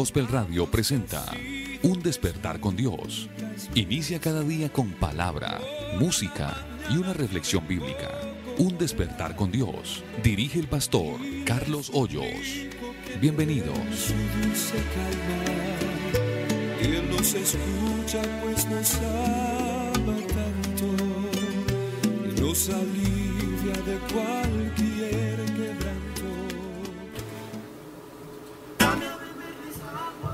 Gospel Radio presenta Un despertar con Dios. Inicia cada día con palabra, música y una reflexión bíblica. Un despertar con Dios. Dirige el pastor Carlos Hoyos. Bienvenidos. Nos escucha, pues nos ama tanto. Nos alivia de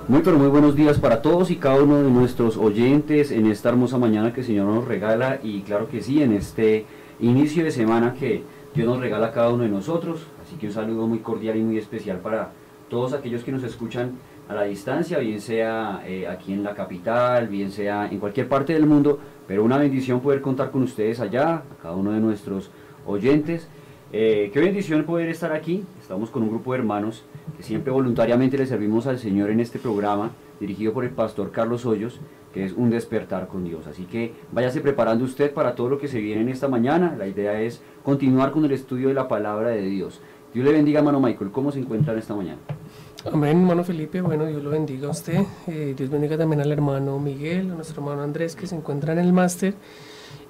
Muy pero muy buenos días para todos y cada uno de nuestros oyentes en esta hermosa mañana que el Señor nos regala y claro que sí, en este inicio de semana que Dios nos regala a cada uno de nosotros. Así que un saludo muy cordial y muy especial para todos aquellos que nos escuchan a la distancia, bien sea eh, aquí en la capital, bien sea en cualquier parte del mundo, pero una bendición poder contar con ustedes allá, a cada uno de nuestros oyentes. Eh, qué bendición poder estar aquí. Estamos con un grupo de hermanos que siempre voluntariamente le servimos al Señor en este programa, dirigido por el pastor Carlos Hoyos, que es un despertar con Dios. Así que váyase preparando usted para todo lo que se viene en esta mañana. La idea es continuar con el estudio de la palabra de Dios. Dios le bendiga, hermano Michael. ¿Cómo se encuentra en esta mañana? Amén, hermano Felipe. Bueno, Dios lo bendiga a usted. Eh, Dios bendiga también al hermano Miguel, a nuestro hermano Andrés que se encuentra en el máster.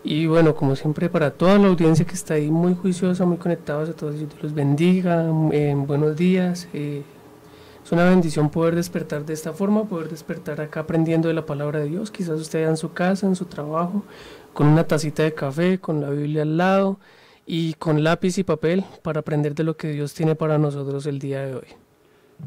Y bueno, como siempre, para toda la audiencia que está ahí muy juiciosa, muy conectados a todos, los bendiga. eh, buenos días. eh, es una bendición poder despertar de esta forma, poder despertar acá aprendiendo de la palabra de Dios. Quizás usted en su casa, en su trabajo, con una tacita de café, con la Biblia al lado y con lápiz y papel para aprender de lo que Dios tiene para nosotros el día de hoy.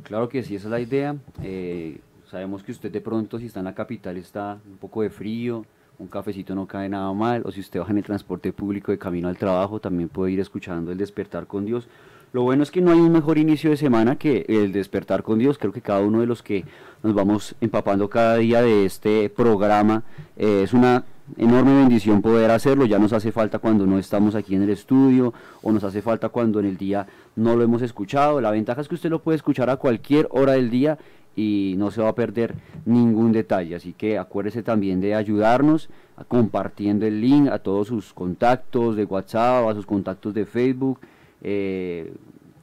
Claro que sí, esa es la idea. Eh, sabemos que usted de pronto, si está en la capital, está un poco de frío, un cafecito no cae nada mal, o si usted baja en el transporte público de camino al trabajo, también puede ir escuchando el despertar con Dios. Lo bueno es que no hay un mejor inicio de semana que el despertar con Dios. Creo que cada uno de los que nos vamos empapando cada día de este programa eh, es una enorme bendición poder hacerlo. Ya nos hace falta cuando no estamos aquí en el estudio o nos hace falta cuando en el día no lo hemos escuchado. La ventaja es que usted lo puede escuchar a cualquier hora del día y no se va a perder ningún detalle. Así que acuérdese también de ayudarnos compartiendo el link a todos sus contactos de WhatsApp, a sus contactos de Facebook, eh,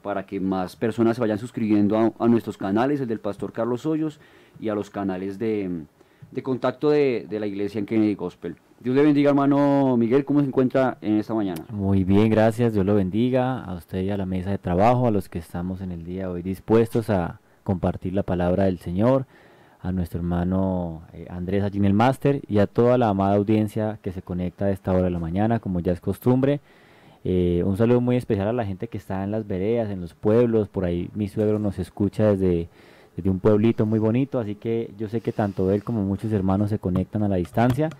para que más personas se vayan suscribiendo a, a nuestros canales, el del Pastor Carlos Hoyos y a los canales de, de contacto de, de la iglesia en Kennedy Gospel. Dios le bendiga, hermano Miguel, ¿cómo se encuentra en esta mañana? Muy bien, gracias. Dios lo bendiga a usted y a la mesa de trabajo, a los que estamos en el día de hoy dispuestos a compartir la palabra del Señor, a nuestro hermano eh, Andrés allí el máster y a toda la amada audiencia que se conecta a esta hora de la mañana, como ya es costumbre. Eh, un saludo muy especial a la gente que está en las veredas, en los pueblos. Por ahí mi suegro nos escucha desde, desde un pueblito muy bonito, así que yo sé que tanto él como muchos hermanos se conectan a la distancia.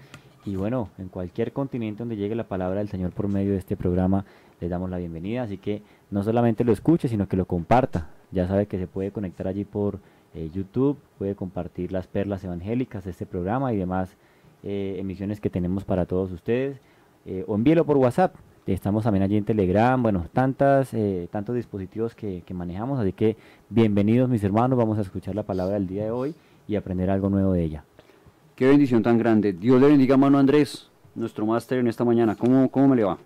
Y bueno, en cualquier continente donde llegue la palabra del Señor por medio de este programa, les damos la bienvenida. Así que no solamente lo escuche, sino que lo comparta. Ya sabe que se puede conectar allí por eh, YouTube, puede compartir las perlas evangélicas de este programa y demás eh, emisiones que tenemos para todos ustedes. Eh, o envíelo por WhatsApp. Estamos también allí en Telegram, bueno, tantas, tantos dispositivos que, que manejamos. Así que bienvenidos mis hermanos, vamos a escuchar la palabra del día de hoy y aprender algo nuevo de ella. Qué bendición tan grande. Dios le bendiga, hermano Andrés, nuestro máster en esta mañana. ¿Cómo, ¿Cómo me le va?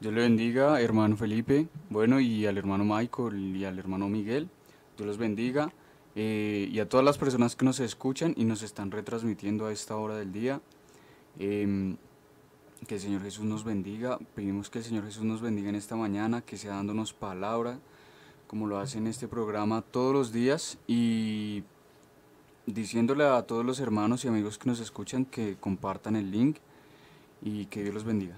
Dios le bendiga, hermano Felipe, bueno, y al hermano Michael y al hermano Miguel. Dios los bendiga. eh, y a todas las personas que nos escuchan y nos están retransmitiendo a esta hora del día. Em, Que el Señor Jesús nos bendiga. Pedimos que el Señor Jesús nos bendiga en esta mañana, que sea dándonos palabra, como lo hace en este programa todos los días. Y diciéndole a todos los hermanos y amigos que nos escuchan que compartan el link y que Dios los bendiga.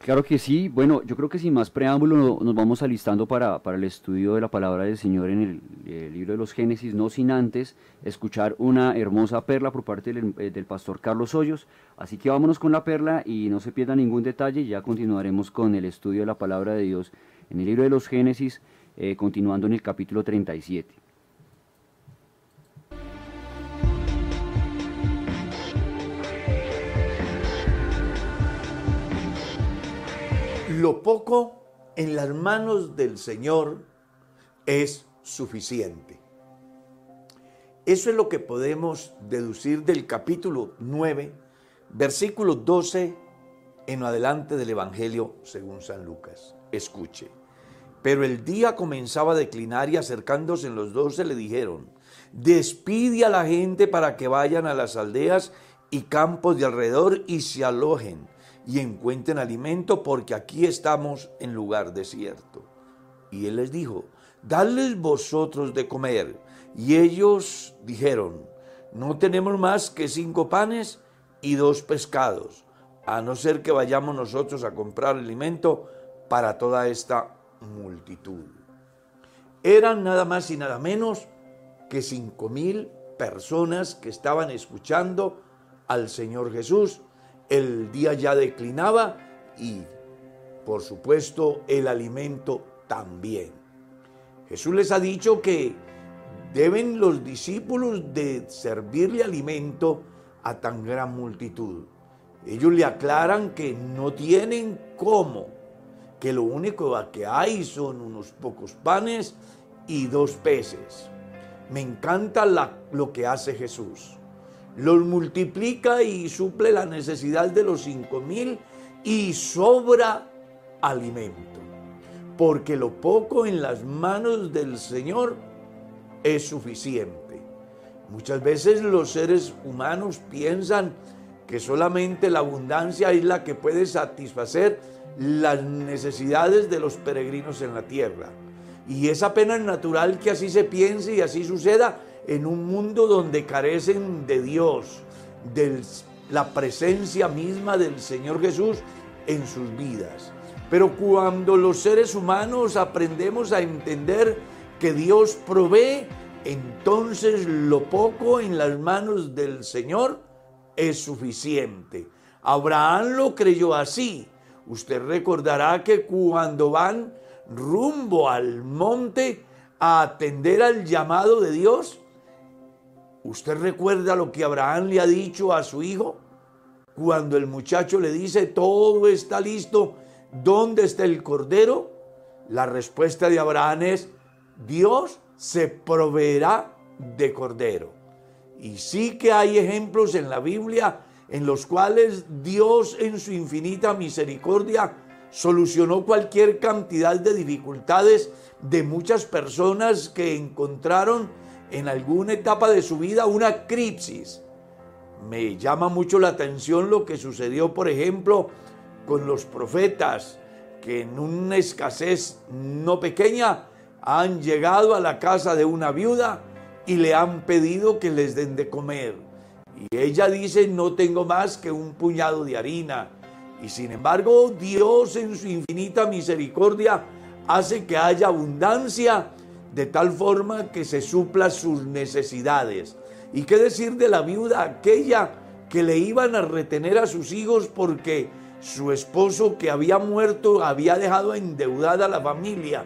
Claro que sí. Bueno, yo creo que sin más preámbulo nos vamos alistando para, para el estudio de la palabra del Señor en el, libro de los Génesis, no sin antes escuchar una hermosa perla por parte del, eh, del, pastor Carlos Hoyos. Así que vámonos con la perla y no se pierda ningún detalle. Ya continuaremos con el estudio de la palabra de Dios en el libro de los Génesis, eh, continuando en el capítulo 37. Lo poco en las manos del Señor es suficiente. Eso es lo que podemos deducir del capítulo 9, versículo 12 en adelante del Evangelio según San Lucas. Escuche. Pero el día comenzaba a declinar y acercándose en los doce le dijeron, despide a la gente para que vayan a las aldeas y campos de alrededor y se alojen y encuentren alimento porque aquí estamos en lugar desierto. Y él les dijo, dadles vosotros de comer. Y ellos dijeron, no tenemos más que cinco panes y dos pescados, a no ser que vayamos nosotros a comprar alimento para toda esta multitud. Eran nada más y nada menos que cinco mil personas que estaban escuchando al Señor Jesús el día ya declinaba y, por supuesto, el alimento también. Jesús les ha dicho que deben los discípulos de servirle alimento a tan gran multitud. Ellos le aclaran que no tienen cómo, que lo único que hay son unos pocos panes y dos peces. Me encanta lo que hace Jesús los multiplica y suple la necesidad de los cinco mil y sobra alimento. Porque lo poco en las manos del Señor es suficiente. Muchas veces los seres humanos piensan que solamente la abundancia es la que puede satisfacer las necesidades de los peregrinos en la tierra. Y es apenas natural que así se piense y así suceda, en un mundo donde carecen de Dios, de la presencia misma del Señor Jesús en sus vidas. Pero cuando los seres humanos aprendemos a entender que Dios provee, entonces lo poco en las manos del Señor es suficiente. Abraham lo creyó así. Usted recordará que cuando van rumbo al monte a atender al llamado de Dios, ¿Usted recuerda lo que Abraham le ha dicho a su hijo? Cuando el muchacho le dice, todo está listo, ¿dónde está el cordero? La respuesta de Abraham es, Dios se proveerá de cordero. Y sí que hay ejemplos en la Biblia en los cuales Dios en su infinita misericordia solucionó cualquier cantidad de dificultades de muchas personas que encontraron en alguna etapa de su vida una crisis. Me llama mucho la atención lo que sucedió, por ejemplo, con los profetas, que en una escasez no pequeña han llegado a la casa de una viuda y le han pedido que les den de comer. Y ella dice, no tengo más que un puñado de harina. Y sin embargo, Dios en su infinita misericordia hace que haya abundancia de tal forma que se supla sus necesidades. ¿Y qué decir de la viuda aquella que le iban a retener a sus hijos porque su esposo que había muerto había dejado endeudada a la familia?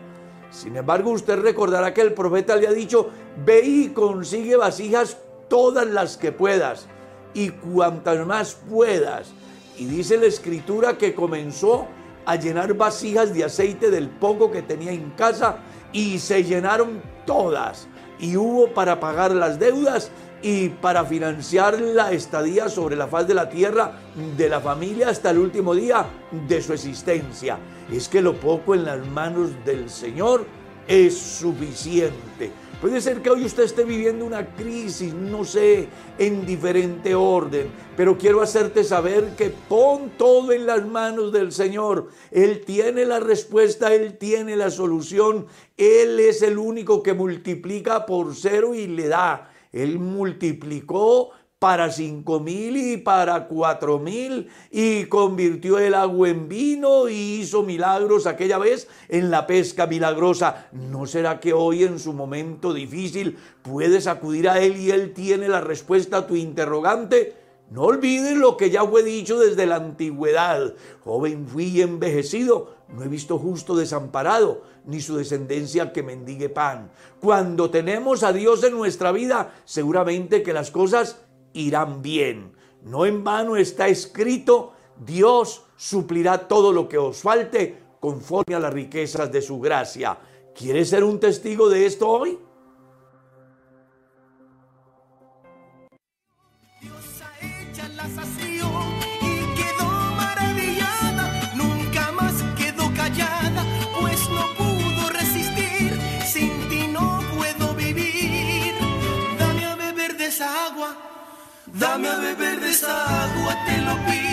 Sin embargo, usted recordará que el profeta le ha dicho, ve y consigue vasijas todas las que puedas y cuantas más puedas. Y dice la escritura que comenzó a llenar vasijas de aceite del poco que tenía en casa y se llenaron todas. Y hubo para pagar las deudas y para financiar la estadía sobre la faz de la tierra de la familia hasta el último día de su existencia. Es que lo poco en las manos del Señor es suficiente. Puede ser que hoy usted esté viviendo una crisis, no sé, en diferente orden, pero quiero hacerte saber que pon todo en las manos del Señor. Él tiene la respuesta, Él tiene la solución, Él es el único que multiplica por cero y le da. Él multiplicó para cinco mil y para cuatro mil y convirtió el agua en vino y hizo milagros aquella vez en la pesca milagrosa. ¿No será que hoy en su momento difícil puedes acudir a Él y Él tiene la respuesta a tu interrogante? No olvides lo que ya fue dicho desde la antigüedad. Joven fui envejecido, no he visto justo desamparado, ni su descendencia que mendigue pan. Cuando tenemos a Dios en nuestra vida, seguramente que las cosas irán bien. No en vano está escrito, Dios suplirá todo lo que os falte conforme a las riquezas de su gracia. ¿Quieres ser un testigo de esto hoy?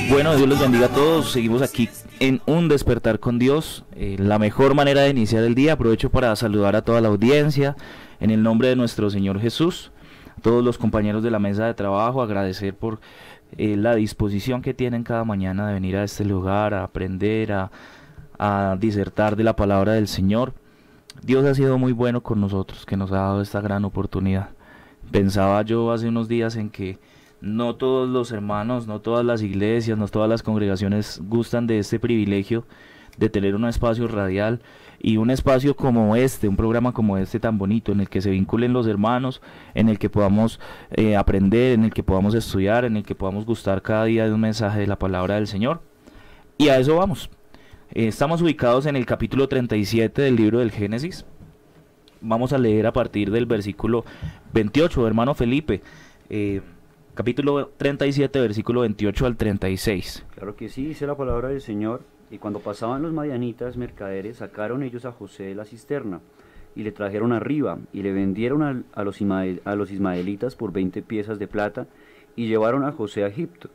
Bueno, Dios los bendiga a todos. Seguimos aquí en Un Despertar con Dios. Eh, la mejor manera de iniciar el día. Aprovecho para saludar a toda la audiencia en el nombre de nuestro Señor Jesús. Todos los compañeros de la mesa de trabajo, agradecer por eh, la disposición que tienen cada mañana de venir a este lugar, a aprender, a, a disertar de la palabra del Señor. Dios ha sido muy bueno con nosotros, que nos ha dado esta gran oportunidad. Pensaba yo hace unos días en que no todos los hermanos, no todas las iglesias, no todas las congregaciones gustan de este privilegio de tener un espacio radial y un espacio como este, un programa como este tan bonito, en el que se vinculen los hermanos, en el que podamos eh, aprender, en el que podamos estudiar, en el que podamos gustar cada día de un mensaje de la palabra del Señor. Y a eso vamos. Eh, estamos ubicados en el capítulo 37 del libro del Génesis. Vamos a leer a partir del versículo 28, hermano Felipe. Eh, capítulo 37, versículo 28 al 36. Claro que sí, dice la palabra del Señor. Y cuando pasaban los madianitas mercaderes, sacaron ellos a José de la cisterna y le trajeron arriba y le vendieron a, los, los ismaelitas por 20 piezas de plata y llevaron a José a Egipto.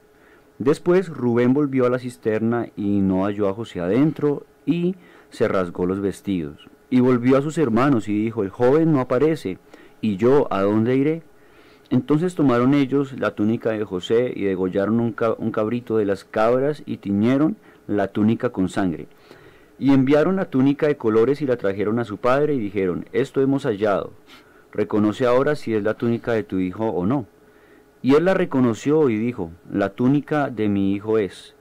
Después Rubén volvió a la cisterna y no halló a José adentro y se rasgó los vestidos. Y volvió a sus hermanos y dijo, el joven no aparece, ¿y yo a dónde iré? Entonces tomaron ellos la túnica de José y degollaron un, cabrito de las cabras y tiñeron la túnica con sangre. Y enviaron la túnica de colores y la trajeron a su padre y dijeron, esto hemos hallado, reconoce ahora si es la túnica de tu hijo o no. Y él la reconoció y dijo, la túnica de mi hijo es.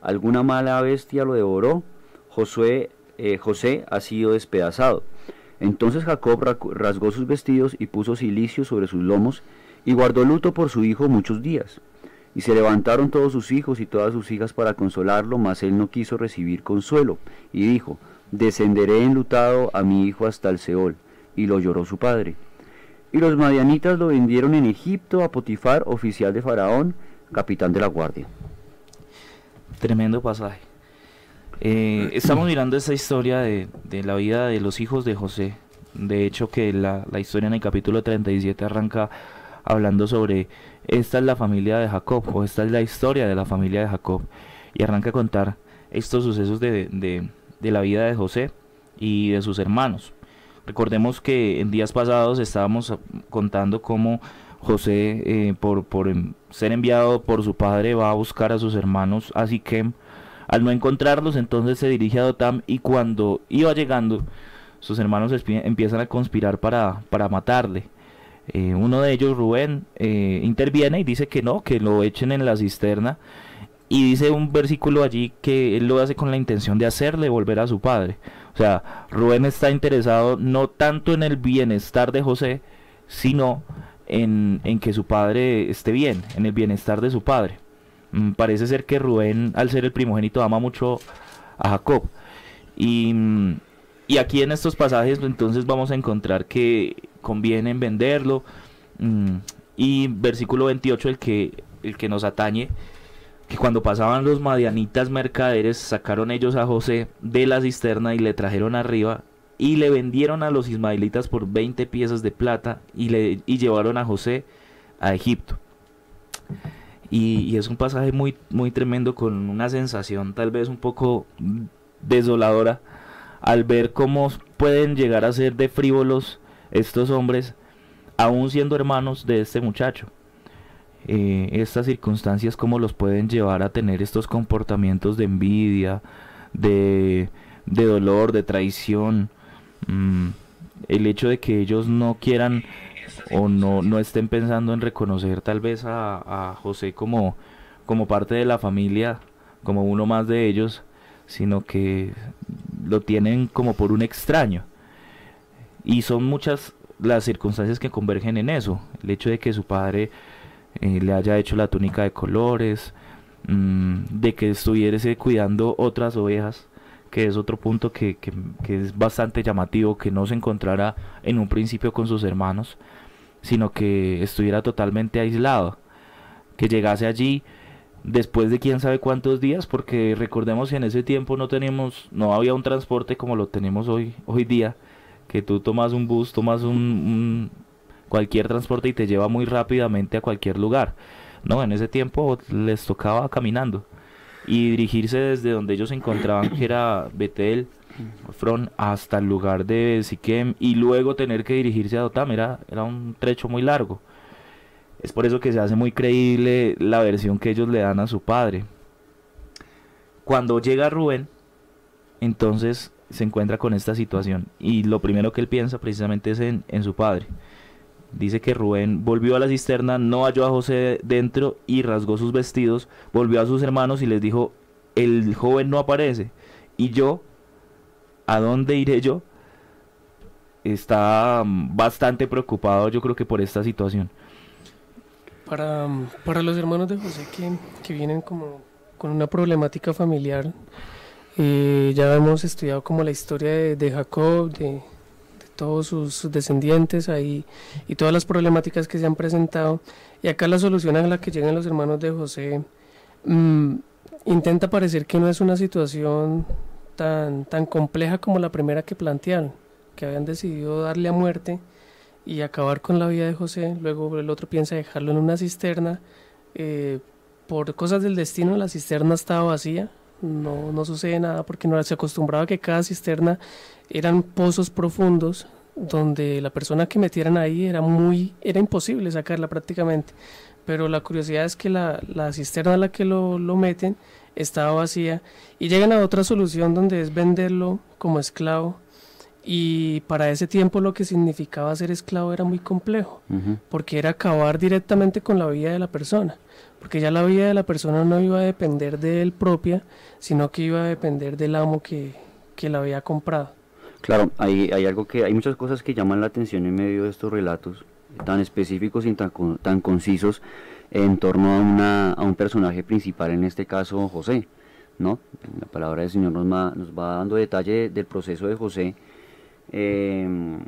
¿Alguna mala bestia lo devoró? Josué, eh, José ha sido despedazado. Entonces Jacob rasgó sus vestidos y puso silicio sobre sus lomos y guardó luto por su hijo muchos días. Y se levantaron todos sus hijos y todas sus hijas para consolarlo, mas él no quiso recibir consuelo, y dijo, Descenderé enlutado a mi hijo hasta el Seol. Y lo lloró su padre. Y los madianitas lo vendieron en Egipto a Potifar, oficial de Faraón, capitán de la guardia. Tremendo pasaje. Eh, estamos mirando esta historia de, la vida de los hijos de José. De hecho que la, la historia en el capítulo 37 arranca hablando sobre esta es la familia de Jacob o esta es la historia de la familia de Jacob y arranca a contar estos sucesos de, de, la vida de José y de sus hermanos. Recordemos que en días pasados estábamos contando cómo José, eh, por, por ser enviado por su padre, va a buscar a sus hermanos a Siquem. Al no encontrarlos, entonces se dirige a Dotam y cuando iba llegando, sus hermanos empiezan a conspirar para, para matarle. Eh, uno de ellos, Rubén, eh, interviene y dice que no, que lo echen en la cisterna. Y dice un versículo allí que él lo hace con la intención de hacerle volver a su padre. O sea, Rubén está interesado no tanto en el bienestar de José, sino en, que su padre esté bien, en el bienestar de su padre. Mm, parece ser que Rubén, al ser el primogénito, ama mucho a Jacob. Y, mm, y aquí en estos pasajes entonces vamos a encontrar que conviene venderlo. Mm, y versículo 28, el que, el que nos atañe, que cuando pasaban los madianitas mercaderes, sacaron ellos a José de la cisterna y le trajeron arriba y le vendieron a los ismaelitas por 20 piezas de plata y, le, y llevaron a José a Egipto. Y, es un pasaje muy, muy tremendo con una sensación tal vez un poco desoladora al ver cómo pueden llegar a ser de frívolos estos hombres, aún siendo hermanos de este muchacho. Eh, estas circunstancias, cómo los pueden llevar a tener estos comportamientos de envidia, de, de dolor, de traición. Mm, el hecho de que ellos no quieran o no, no estén pensando en reconocer tal vez a, a José como, como parte de la familia, como uno más de ellos, sino que lo tienen como por un extraño. Y son muchas las circunstancias que convergen en eso. El hecho de que su padre eh, le haya hecho la túnica de colores, mm, de que estuviese cuidando otras ovejas, que es otro punto que, que, que, es bastante llamativo, que no se encontrara en un principio con sus hermanos, sino que estuviera totalmente aislado, que llegase allí después de quién sabe cuántos días, porque recordemos que en ese tiempo no teníamos, no había un transporte como lo tenemos hoy, hoy día, que tú tomas un bus, tomas un, cualquier transporte y te lleva muy rápidamente a cualquier lugar. No, en ese tiempo les tocaba caminando y dirigirse desde donde ellos se encontraban, que era Betel, Fron, hasta el lugar de Siquem y luego tener que dirigirse a Dotam, era, era un trecho muy largo. Es por eso que se hace muy creíble la versión que ellos le dan a su padre. Cuando llega Rubén, entonces se encuentra con esta situación y lo primero que él piensa precisamente es en, su padre. Dice que Rubén volvió a la cisterna, no halló a José dentro y rasgó sus vestidos, volvió a sus hermanos y les dijo, el joven no aparece. Y yo, ¿a dónde iré yo? Está mm, bastante preocupado yo creo que por esta situación. Para, para los hermanos de José que, que vienen como con una problemática familiar, eh, ya hemos estudiado como la historia de, Jacob, de, todos sus, descendientes ahí y todas las problemáticas que se han presentado. Y acá la solución a la que llegan los hermanos de José mm, intenta parecer que no es una situación tan, tan compleja como la primera que plantearon, que habían decidido darle a muerte y acabar con la vida de José. Luego el otro piensa dejarlo en una cisterna. Eh, por cosas del destino la cisterna estaba vacía, no, no sucede nada porque no se acostumbraba que cada cisterna eran pozos profundos donde la persona que metieran ahí era muy era imposible sacarla prácticamente. Pero la curiosidad es que la, la cisterna a la que lo, lo meten estaba vacía y llegan a otra solución donde es venderlo como esclavo. Y para ese tiempo lo que significaba ser esclavo era muy complejo, porque era acabar directamente con la vida de la persona, porque ya la vida de la persona no iba a depender de él propia, sino que iba a depender del amo que, que la había comprado. Claro, hay, hay algo que hay muchas cosas que llaman la atención en medio de estos relatos tan específicos y tan, tan concisos en torno a, una, a un personaje principal, en este caso José, ¿no? La palabra del Señor nos va, nos va dando detalle del proceso de José Em,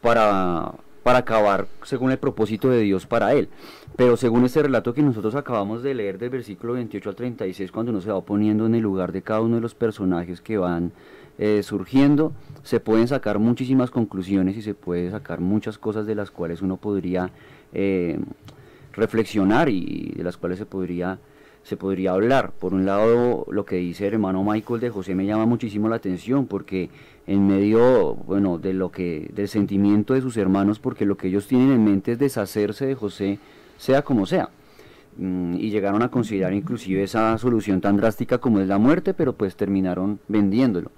para, para acabar según el propósito de Dios para él. Pero según este relato que nosotros acabamos de leer del versículo 28 al 36, cuando uno se va poniendo en el lugar de cada uno de los personajes que van eh, surgiendo, se pueden sacar muchísimas conclusiones y se puede sacar muchas cosas de las cuales uno podría eh, reflexionar y de las cuales se podría se podría hablar. Por un lado, lo que dice el hermano Michael de José me llama muchísimo la atención porque en medio, bueno, de lo que del sentimiento de sus hermanos, porque lo que ellos tienen en mente es deshacerse de José, sea como sea. Mm, y llegaron a considerar inclusive esa solución tan drástica como es la muerte, pero pues terminaron vendiéndolo.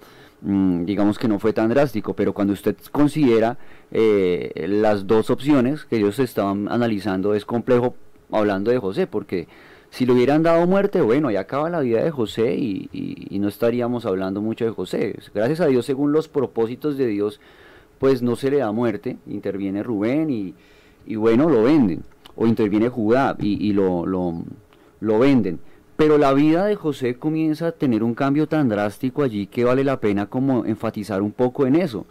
Mm, digamos que no fue tan drástico, pero cuando usted considera eh, las dos opciones que ellos estaban analizando, es complejo hablando de José, porque si le hubieran dado muerte, bueno, ya acaba la vida de José y, no estaríamos hablando mucho de José. Gracias a Dios, según los propósitos de Dios, pues no se le da muerte. Interviene Rubén y, bueno, lo venden. O interviene Judá y, lo, lo, lo venden. Pero la vida de José comienza a tener un cambio tan drástico allí que vale la pena como enfatizar un poco en eso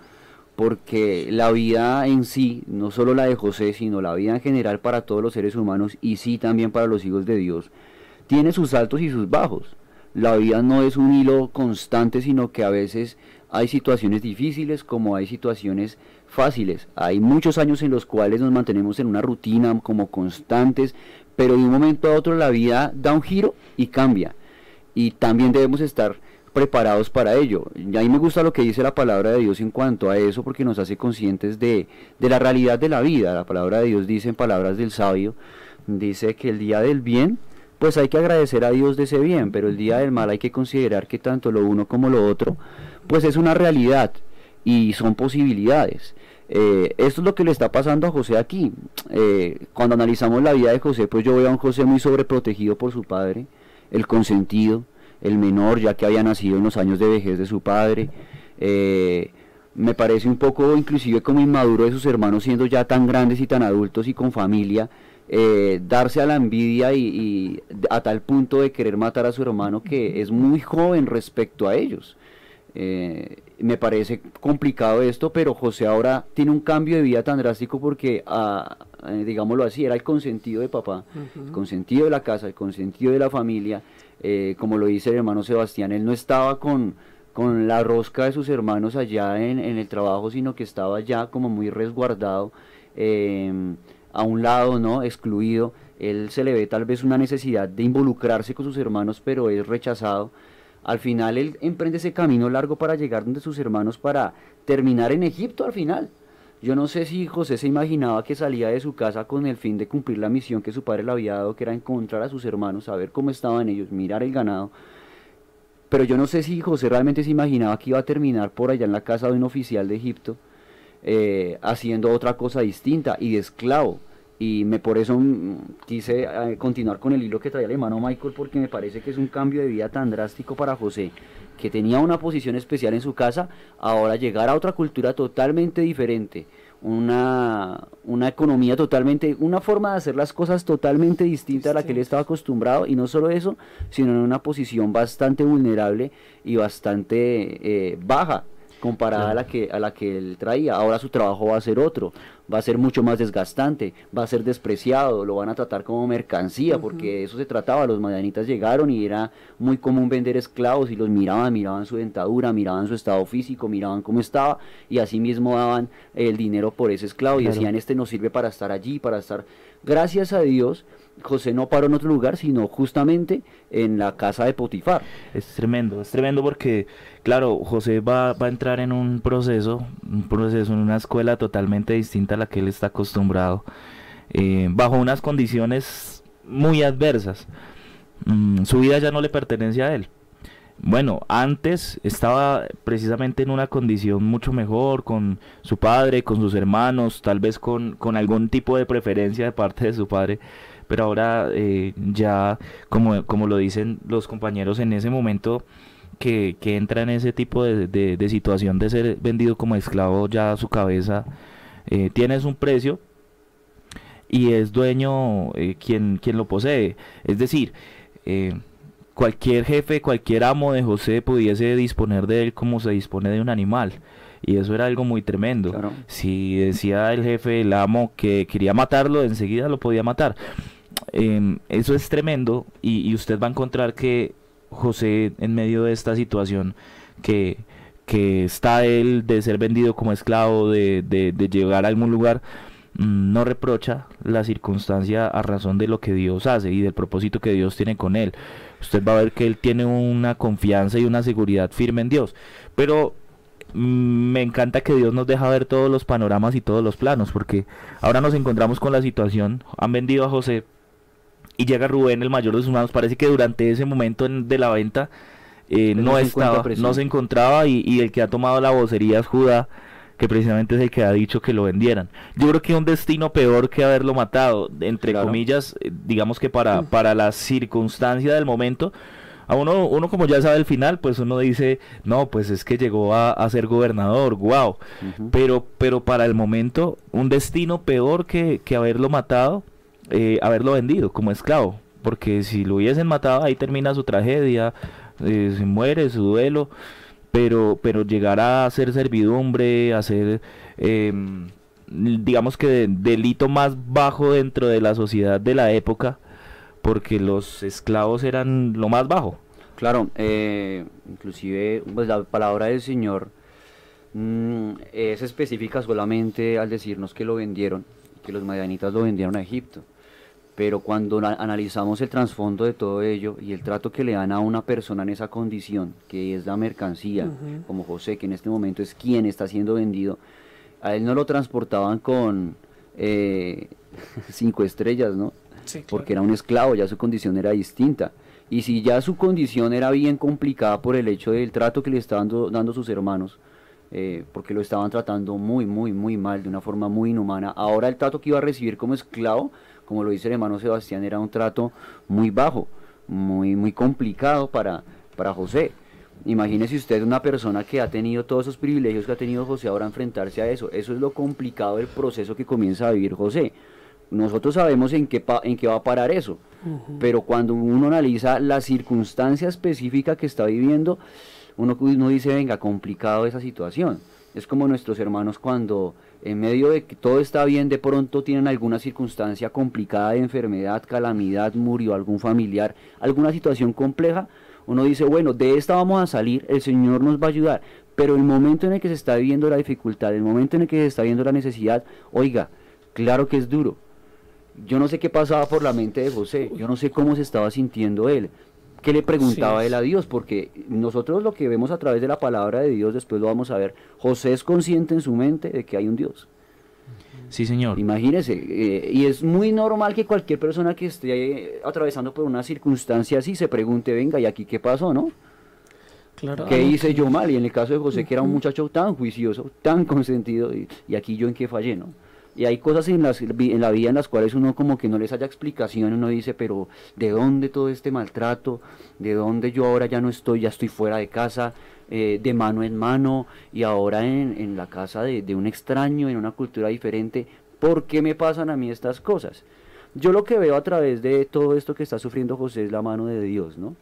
porque la vida en sí, no solo la de José, sino la vida en general para todos los seres humanos y sí también para los hijos de Dios, tiene sus altos y sus bajos. La vida no es un hilo constante, sino que a veces hay situaciones difíciles como hay situaciones fáciles. Hay muchos años en los cuales nos mantenemos en una rutina como constantes, pero de un momento a otro la vida da un giro y cambia. Y también debemos estar preparados para ello. Y a mí me gusta lo que dice la palabra de Dios en cuanto a eso, porque nos hace conscientes de, de la realidad de la vida. La palabra de Dios dice en palabras del sabio, dice que el día del bien, pues hay que agradecer a Dios de ese bien, pero el día del mal hay que considerar que tanto lo uno como lo otro, pues es una realidad y son posibilidades. Eh, esto es lo que le está pasando a José aquí. Eh, cuando analizamos la vida de José, pues yo veo a un José muy sobreprotegido por su padre, el consentido, el menor, ya que había nacido en los años de vejez de su padre. Eh, me parece un poco inclusive como inmaduro de sus hermanos siendo ya tan grandes y tan adultos y con familia, darse a la envidia y, a tal punto de querer matar a su hermano que es muy joven respecto a ellos. Eh, me parece complicado esto, pero José ahora tiene un cambio de vida tan drástico porque, ah, eh, digámoslo así, era el consentido de papá, el consentido de la casa, el consentido de la familia, eh, como lo dice el hermano Sebastián, él no estaba con, con la rosca de sus hermanos allá en, en, el trabajo, sino que estaba ya como muy resguardado, em, a un lado, ¿no? Excluido. Él se le ve tal vez una necesidad de involucrarse con sus hermanos, pero es rechazado. Al final él emprende ese camino largo para llegar donde sus hermanos para terminar en Egipto al final. Yo no sé si José se imaginaba que salía de su casa con el fin de cumplir la misión que su padre le había dado, que era encontrar a sus hermanos, saber cómo estaban ellos, mirar el ganado. Pero yo no sé si José realmente se imaginaba que iba a terminar por allá en la casa de un oficial de Egipto, eh, haciendo otra cosa distinta y de esclavo y me por eso mm, quise eh, continuar con el hilo que traía el hermano Michael porque me parece que es un cambio de vida tan drástico para José que tenía una posición especial en su casa ahora llegar a otra cultura totalmente diferente una, una economía totalmente, una forma de hacer las cosas totalmente distinta a la que él estaba acostumbrado y no solo eso, sino en una posición bastante vulnerable y bastante eh, baja comparada a la que a la que él traía. Ahora su trabajo va a ser otro, va a ser mucho más desgastante, va a ser despreciado, lo van a tratar como mercancía, porque de eso se trataba. Los madianitas llegaron y era muy común vender esclavos y los miraban, miraban su dentadura, miraban su estado físico, miraban cómo estaba y así mismo daban el dinero por ese esclavo y decían este nos sirve para estar allí, para estar. Gracias a Dios José no paró en otro lugar, sino justamente en la casa de Potifar. Es tremendo, es tremendo porque, claro, José va, va, a entrar en un proceso, un proceso en una escuela totalmente distinta a la que él está acostumbrado, eh, bajo unas condiciones muy adversas. Mm, su vida ya no le pertenece a él. Bueno, antes estaba precisamente en una condición mucho mejor con su padre, con sus hermanos, tal vez con, con algún tipo de preferencia de parte de su padre pero ahora eh, ya, como, como lo dicen los compañeros en ese momento, que, que entra en ese tipo de, de, situación de ser vendido como esclavo, ya su cabeza eh, tiene un precio y es dueño eh, quien, quien lo posee. Es decir, cualquier jefe, cualquier amo de José pudiese disponer de él como se dispone de un animal. Y eso era algo muy tremendo. Si decía el jefe, el amo, que quería matarlo, enseguida lo podía matar. Em, eso es tremendo y, usted va a encontrar que José en medio de esta situación que, que está él de ser vendido como esclavo, de, de, llegar a algún lugar, mm, no reprocha la circunstancia a razón de lo que Dios hace y del propósito que Dios tiene con él. Usted va a ver que él tiene una confianza y una seguridad firme en Dios. Pero mm, me encanta que Dios nos deja ver todos los panoramas y todos los planos, porque ahora nos encontramos con la situación, han vendido a José y llega Rubén, el mayor de sus manos. Parece que durante ese momento de la venta eh, no, estaba, no se encontraba y, el que ha tomado la vocería es Judá, que precisamente es el que ha dicho que lo vendieran. Yo creo que un destino peor que haberlo matado, entre comillas, eh, digamos que para, mm. para la circunstancia del momento. A uno, uno como ya sabe el final, pues uno dice, no, pues es que llegó a, ser gobernador, wow. pero, pero para el momento, un destino peor que, que haberlo matado, eh, haberlo vendido como esclavo, porque si lo hubiesen matado ahí termina su tragedia, eh, se muere su duelo, pero, pero llegar a ser servidumbre, a ser, em, digamos que delito más bajo dentro de la sociedad de la época, porque los esclavos eran lo más bajo. Claro, eh, inclusive pues la palabra del Señor mm, es específica solamente al decirnos que lo vendieron, que los madianitas lo vendieron a Egipto. Pero cuando analizamos el trasfondo de todo ello y el trato que le dan a una persona en esa condición, que es la mercancía, como José, que en este momento es quien está siendo vendido, a él no lo transportaban con eh, cinco estrellas, ¿no? Porque era un esclavo, ya su condición era distinta. Y si ya su condición era bien complicada por el hecho del trato que le estaban dando, sus hermanos, eh, porque lo estaban tratando muy, muy, muy mal, de una forma muy inhumana, ahora el trato que iba a recibir como esclavo como lo dice el hermano Sebastián, era un trato muy bajo, muy, muy complicado para, para José. Imagínese usted una persona que ha tenido todos esos privilegios que ha tenido José ahora enfrentarse a eso. Eso es lo complicado del proceso que comienza a vivir José. Nosotros sabemos en qué, en qué va a parar eso, pero cuando uno analiza la circunstancia específica que está viviendo, uno, uno dice, venga, complicado esa situación. Es como nuestros hermanos cuando en medio de que todo está bien, de pronto tienen alguna circunstancia complicada de enfermedad, calamidad, murió algún familiar, alguna situación compleja, uno dice, bueno, de esta vamos a salir, el Señor nos va a ayudar, pero el momento en el que se está viviendo la dificultad, el momento en el que se está viendo la necesidad, oiga, claro que es duro. Yo no sé qué pasaba por la mente de José, yo no sé cómo se estaba sintiendo él, qué le preguntaba él a Dios, porque nosotros lo que vemos a través de la palabra de Dios, después lo vamos a ver, José es consciente en su mente de que hay un Dios. Sí, señor. Imagínese, eh, y es muy normal que cualquier persona que esté atravesando por una circunstancia así se pregunte, venga, ¿y aquí qué pasó, no? Claro, ¿Qué hice yo mal? Y en el caso de José, que era un muchacho tan juicioso, tan consentido, y, y aquí yo en qué fallé, ¿no? Y hay cosas en, las, en la vida en las cuales uno como que no les haya explicación, uno dice, pero ¿de dónde todo este maltrato? ¿De dónde yo ahora ya no estoy, ya estoy fuera de casa, eh, de mano en mano y ahora en, en la casa de, de, un extraño, en una cultura diferente? ¿Por qué me pasan a mí estas cosas? Yo lo que veo a través de todo esto que está sufriendo José es la mano de Dios, ¿no?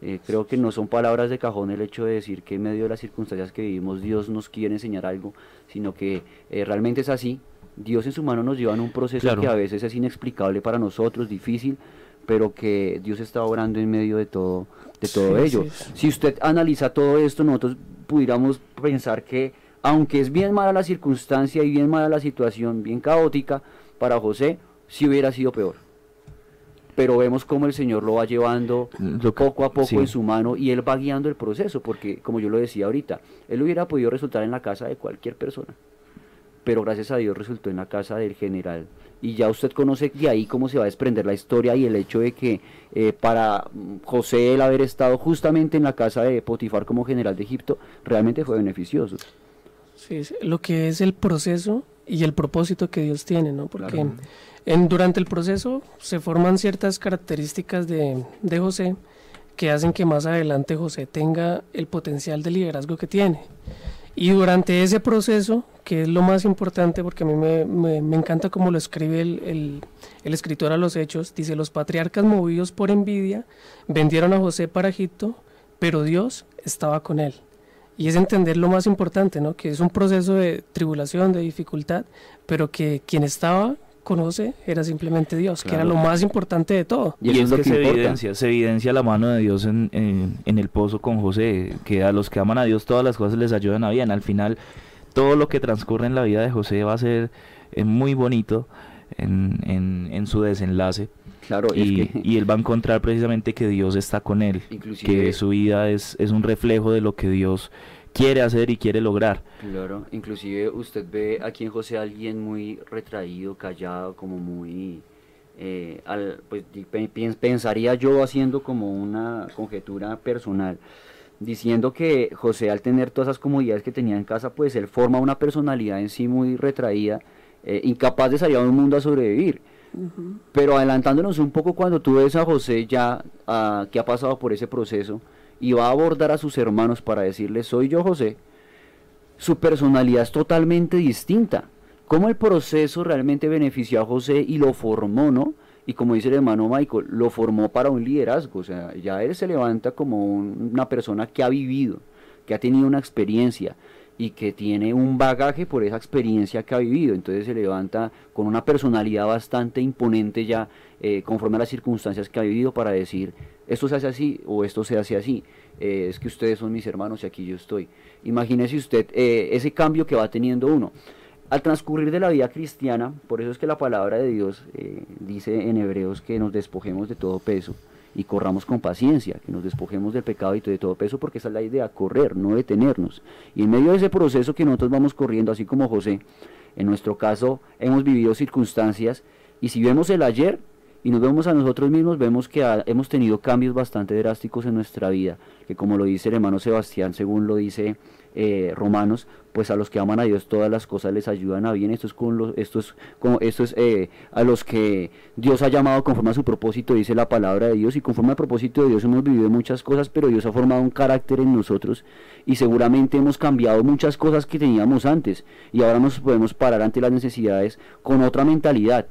Eh, creo que no son palabras de cajón el hecho de decir que en medio de las circunstancias que vivimos Dios nos quiere enseñar algo, sino que eh, realmente es así, Dios en su mano nos lleva en un proceso que a veces es inexplicable para nosotros, difícil, pero que Dios está obrando en medio de todo, de todo ello. Si usted analiza todo esto, nosotros pudiéramos pensar que, aunque es bien mala la circunstancia y bien mala la situación, bien caótica, para José, sí hubiera sido peor. Pero vemos cómo el Señor lo va llevando poco a poco en su mano y Él va guiando el proceso, porque como yo lo decía ahorita, Él hubiera podido resultar en la casa de cualquier persona pero gracias a Dios resultó en la casa del general. Y ya usted conoce de ahí cómo se va a desprender la historia y el hecho de que eh, para José el haber estado justamente en la casa de Potifar como general de Egipto realmente fue beneficioso. Sí, lo que es el proceso y el propósito que Dios tiene, ¿no? Porque en, durante el proceso se forman ciertas características de, de José que hacen que más adelante José tenga el potencial de liderazgo que tiene. Y durante ese proceso, que es lo más importante, porque a mí me, me, encanta cómo lo escribe el, el, escritor a los hechos, dice, los patriarcas movidos por envidia vendieron a José para Egipto, pero Dios estaba con él. Y es entender lo más importante, ¿no? que es un proceso de tribulación, de dificultad, pero que quien estaba conoce era simplemente Dios, que era lo más importante de todo. Y, es, que, se evidencia, se evidencia la mano de Dios en, en, el pozo con José, que a los que aman a Dios todas las cosas les ayudan a bien. Al final, todo lo que transcurre en la vida de José va a ser eh, muy bonito en, en, su desenlace. Claro, y, y, él va a encontrar precisamente que Dios está con él, que su vida es, es un reflejo de lo que Dios quiere hacer y quiere lograr. Claro, inclusive usted ve aquí en José a alguien muy retraído, callado, como muy... Eh, al, pues pensaría yo haciendo como una conjetura personal, diciendo que José al tener todas esas comodidades que tenía en casa, pues él forma una personalidad en sí muy retraída, eh, incapaz de salir a un mundo a sobrevivir. Pero adelantándonos un poco cuando tú ves a José ya uh, que ha pasado por ese proceso, y va a abordar a sus hermanos para decirles, soy yo José, su personalidad es totalmente distinta. Cómo el proceso realmente benefició a José y lo formó, ¿no? Y como dice el hermano Michael, lo formó para un liderazgo. O sea, ya él se levanta como una persona que ha vivido, que ha tenido una experiencia y que tiene un bagaje por esa experiencia que ha vivido. Entonces se levanta con una personalidad bastante imponente ya, eh, conforme a las circunstancias que ha vivido, para decir, esto se hace así o esto se hace así. eh, es que ustedes son mis hermanos y aquí yo estoy. Imagínese usted eh, ese cambio que va teniendo uno. Al transcurrir de la vida cristiana, por eso es que la palabra de Dios eh, dice en Hebreos que nos despojemos de todo peso y corramos con paciencia, que nos despojemos del pecado y de todo peso, porque esa es la idea, correr, no detenernos. Y en medio de ese proceso que nosotros vamos corriendo, así como José, en nuestro caso hemos vivido circunstancias, y si vemos el ayer y nos vemos a nosotros mismos, vemos que hemos tenido cambios bastante drásticos en nuestra vida, que como lo dice el hermano Sebastián, según lo dice eh, Romanos, pues a los que aman a Dios todas las cosas les ayudan a bien. Esto es, con los, esto es, como, esto es eh, a los que Dios ha llamado conforme a su propósito, dice la palabra de Dios, y conforme al propósito de Dios hemos vivido muchas cosas, pero Dios ha formado un carácter en nosotros y seguramente hemos cambiado muchas cosas que teníamos antes y ahora nos podemos parar ante las necesidades con otra mentalidad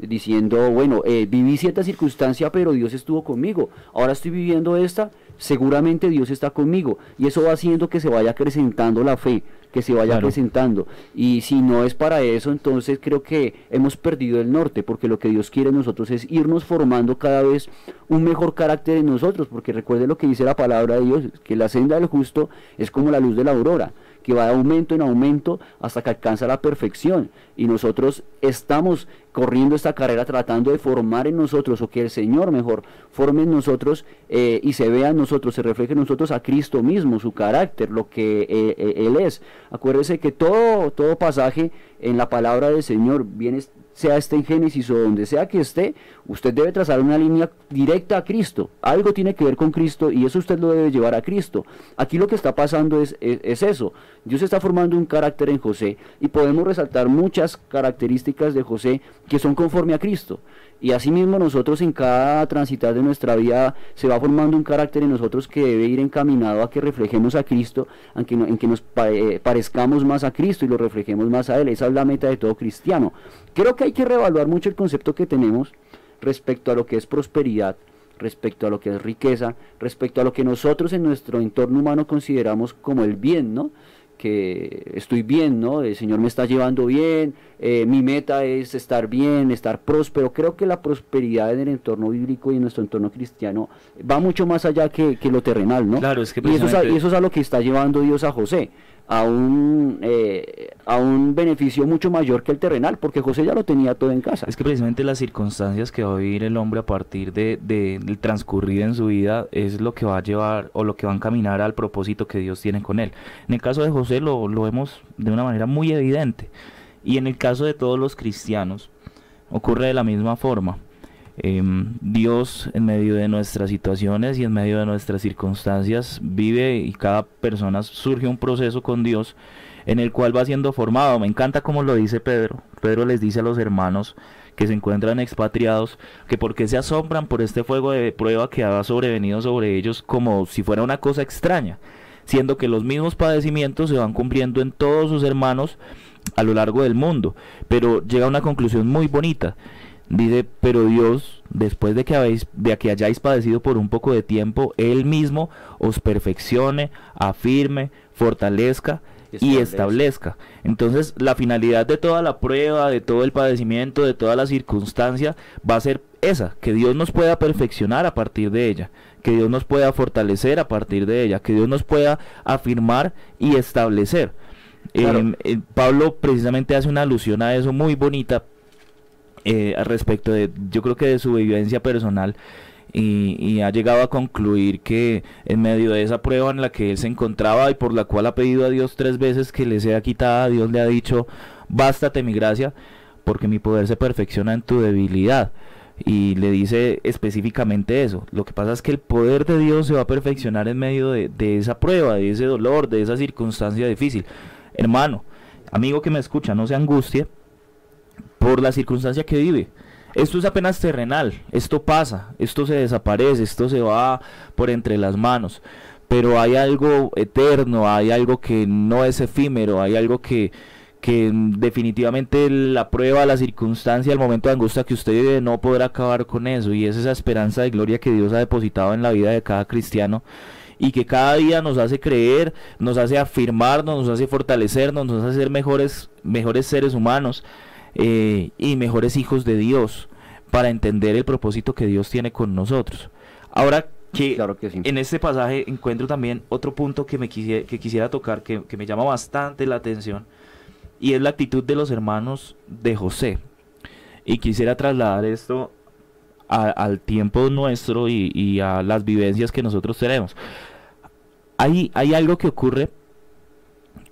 diciendo, bueno, eh, viví cierta circunstancia, pero Dios estuvo conmigo. Ahora estoy viviendo esta, seguramente Dios está conmigo. Y eso va haciendo que se vaya acrecentando la fe, que se vaya acrecentando. Y si no es para eso, entonces creo que hemos perdido el norte, porque lo que Dios quiere en nosotros es irnos formando cada vez un mejor carácter en nosotros, porque recuerde lo que dice la palabra de Dios, que la senda del justo es como la luz de la aurora que va de aumento en aumento hasta que alcanza la perfección. Y nosotros estamos corriendo esta carrera tratando de formar en nosotros, o que el Señor mejor forme en nosotros eh, y se vea en nosotros, se refleje en nosotros a Cristo mismo, su carácter, lo que eh, eh, Él es. Acuérdese que todo, todo pasaje en la palabra del Señor viene sea este en Génesis o donde sea que esté, usted debe trazar una línea directa a Cristo. Algo tiene que ver con Cristo y eso usted lo debe llevar a Cristo. Aquí lo que está pasando es, es, eso. Dios está formando un carácter en José y podemos resaltar muchas características de José que son conforme a Cristo. Y asimismo nosotros en cada transitar de nuestra vida se va formando un carácter en nosotros que debe ir encaminado a que reflejemos a Cristo, en que, en que nos eh, parezcamos más a Cristo y lo reflejemos más a Él. Esa es la meta de todo cristiano. Creo que hay que reevaluar mucho el concepto que tenemos respecto a lo que es prosperidad, respecto a lo que es riqueza, respecto a lo que nosotros en nuestro entorno humano consideramos como el bien, ¿no? Que estoy bien, ¿no? El Señor me está llevando bien, eh, mi meta es estar bien, estar próspero. Creo que la prosperidad en el entorno bíblico y en nuestro entorno cristiano va mucho más allá que, lo terrenal, ¿no? Claro, es que y, eso es, y eso es a lo que está llevando Dios a José a un, eh, a un beneficio mucho mayor que el terrenal, porque José ya lo tenía todo en casa. Es que precisamente las circunstancias que va a vivir el hombre a partir de, del transcurrir en su vida es lo que va a llevar o lo que va a encaminar al propósito que Dios tiene con él. En el caso de José lo, lo vemos de una manera muy evidente y en el caso de todos los cristianos ocurre de la misma forma. Em, Dios en medio de nuestras situaciones y en medio de nuestras circunstancias vive y cada persona surge un proceso con Dios en el cual va siendo formado. Me encanta como lo dice Pedro. Pedro les dice a los hermanos que se encuentran expatriados que porque se asombran por este fuego de prueba que ha sobrevenido sobre ellos como si fuera una cosa extraña, siendo que los mismos padecimientos se van cumpliendo en todos sus hermanos a lo largo del mundo. Pero llega a una conclusión muy bonita Dice, pero Dios, después de que, habéis, de que hayáis padecido por un poco de tiempo, Él mismo os perfeccione, afirme, fortalezca y establezca. Entonces, la finalidad de toda la prueba, de todo el padecimiento, de toda la circunstancia, va a ser esa, que Dios nos pueda perfeccionar a partir de ella, que Dios nos pueda fortalecer a partir de ella, que Dios nos pueda afirmar y establecer. Em, eh, Pablo precisamente hace una alusión a eso muy bonita eh, respecto de, yo creo que de su vivencia personal. Y, ha llegado a concluir que en medio de esa prueba en la que él se encontraba y por la cual ha pedido a Dios tres veces que le sea quitada, Dios le ha dicho, bástate mi gracia, porque mi poder se perfecciona en tu debilidad. Y le dice específicamente eso. Lo que pasa es que el poder de Dios se va a perfeccionar en medio de, de esa prueba, de ese dolor, de esa circunstancia difícil. Hermano, amigo que me escucha, no se angustie por la circunstancia que vive. Esto es apenas terrenal, esto pasa, esto se desaparece, esto se va por entre las manos, pero hay algo eterno, hay algo que no es efímero, hay algo que, que definitivamente la prueba, la circunstancia, el momento de angustia que usted vive no podrá acabar con eso. Y es esa esperanza de gloria que Dios ha depositado en la vida de cada cristiano y que cada día nos hace creer, nos hace afirmarnos, nos hace fortalecernos, nos hace ser mejores, mejores seres humanos eh, y mejores hijos de Dios para entender el propósito que Dios tiene con nosotros. Ahora, que, Claro que sí. en este pasaje encuentro también otro punto que me quisiera, que quisiera tocar, que, que me llama bastante la atención, y es la actitud de los hermanos de José. Y quisiera trasladar esto a- al tiempo nuestro y, y a las vivencias que nosotros tenemos. Hay, hay algo que ocurre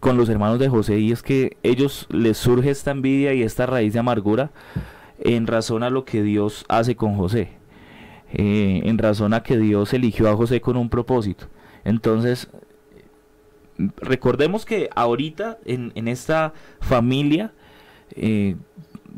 con los hermanos de José y es que ellos les surge esta envidia y esta raíz de amargura en razón a lo que Dios hace con José, eh, en razón a que Dios eligió a José con un propósito. Entonces, recordemos que ahorita en, en esta familia, eh,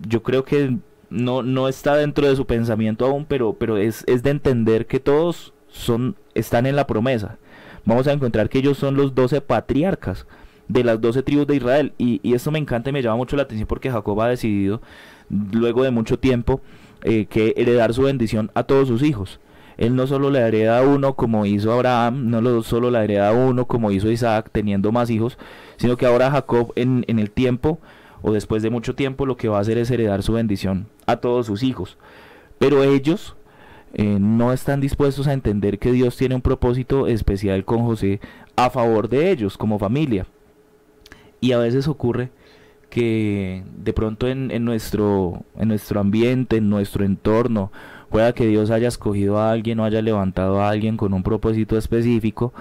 yo creo que no, no está dentro de su pensamiento aún, pero, pero es, es de entender que todos son, están en la promesa. Vamos a encontrar que ellos son los doce patriarcas de las doce tribus de Israel. Y, y esto me encanta y me llama mucho la atención porque Jacob ha decidido, luego de mucho tiempo, eh, que heredar su bendición a todos sus hijos. Él no solo le hereda a uno como hizo Abraham, no lo, solo le hereda a uno como hizo Isaac teniendo más hijos, sino que ahora Jacob en, en el tiempo o después de mucho tiempo lo que va a hacer es heredar su bendición a todos sus hijos. Pero ellos eh, no están dispuestos a entender que Dios tiene un propósito especial con José a favor de ellos como familia. Y a veces ocurre que de pronto en, en nuestro, en nuestro ambiente, en nuestro entorno, pueda que Dios haya escogido a alguien o haya levantado a alguien con un propósito específico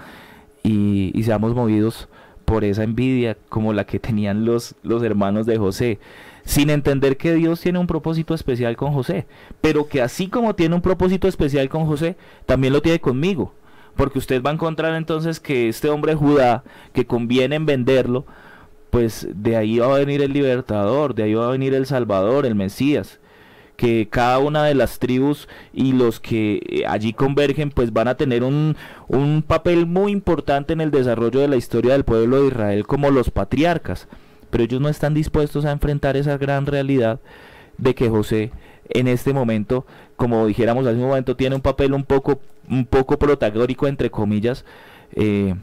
y, y seamos movidos por esa envidia como la que tenían los, los hermanos de José, sin entender que Dios tiene un propósito especial con José, pero que así como tiene un propósito especial con José, también lo tiene conmigo, porque usted va a encontrar entonces que este hombre Judá, que conviene en venderlo, pues de ahí va a venir el libertador, de ahí va a venir el salvador, el Mesías que cada una de las tribus y los que eh, allí convergen pues van a tener un, un papel muy importante en el desarrollo de la historia del pueblo de Israel como los patriarcas. Pero ellos no están dispuestos a enfrentar esa gran realidad de que José en este momento como dijéramos hace un momento tiene un papel un poco un poco protagónico entre comillas eh,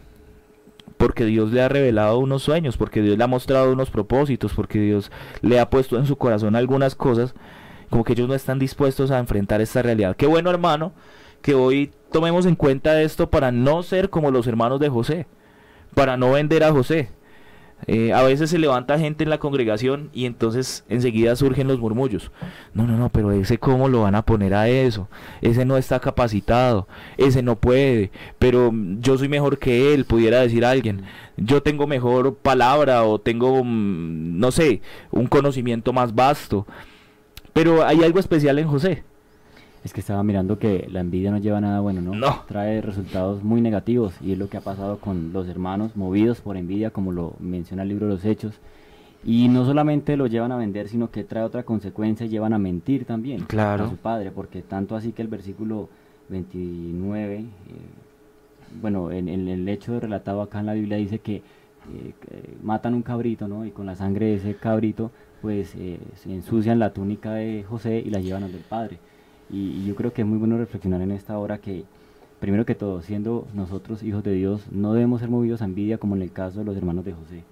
porque Dios le ha revelado unos sueños, porque Dios le ha mostrado unos propósitos, porque Dios le ha puesto en su corazón algunas cosas, como que ellos no están dispuestos a enfrentar esta realidad. Qué bueno, hermano, que hoy tomemos en cuenta esto para no ser como los hermanos de José, para no vender a José. Eh, a veces se levanta gente en la congregación y entonces enseguida surgen los murmullos. No, no, no, pero ese cómo lo van a poner a eso. Ese no está capacitado, ese no puede, pero yo soy mejor que él, pudiera decir alguien. Yo tengo mejor palabra o tengo, mm, no sé, un conocimiento más vasto. Pero hay algo especial en José. Es que estaba mirando que la envidia no lleva nada bueno, ¿no? No. Trae resultados muy negativos y es lo que ha pasado con los hermanos movidos por envidia, como lo menciona el libro de los Hechos. Y no solamente lo llevan a vender, sino que trae otra consecuencia, llevan a mentir también Claro. a su padre, porque tanto así que el versículo 29, eh, bueno, en, en el hecho relatado acá en la Biblia dice que eh, matan un cabrito, ¿no? Y con la sangre de ese cabrito, pues eh, se ensucian la túnica de José y la llevan al del padre. Y, yo creo que es muy bueno reflexionar en esta hora que, primero que todo, siendo nosotros hijos de Dios, no debemos ser movidos a envidia como en el caso de los hermanos de José.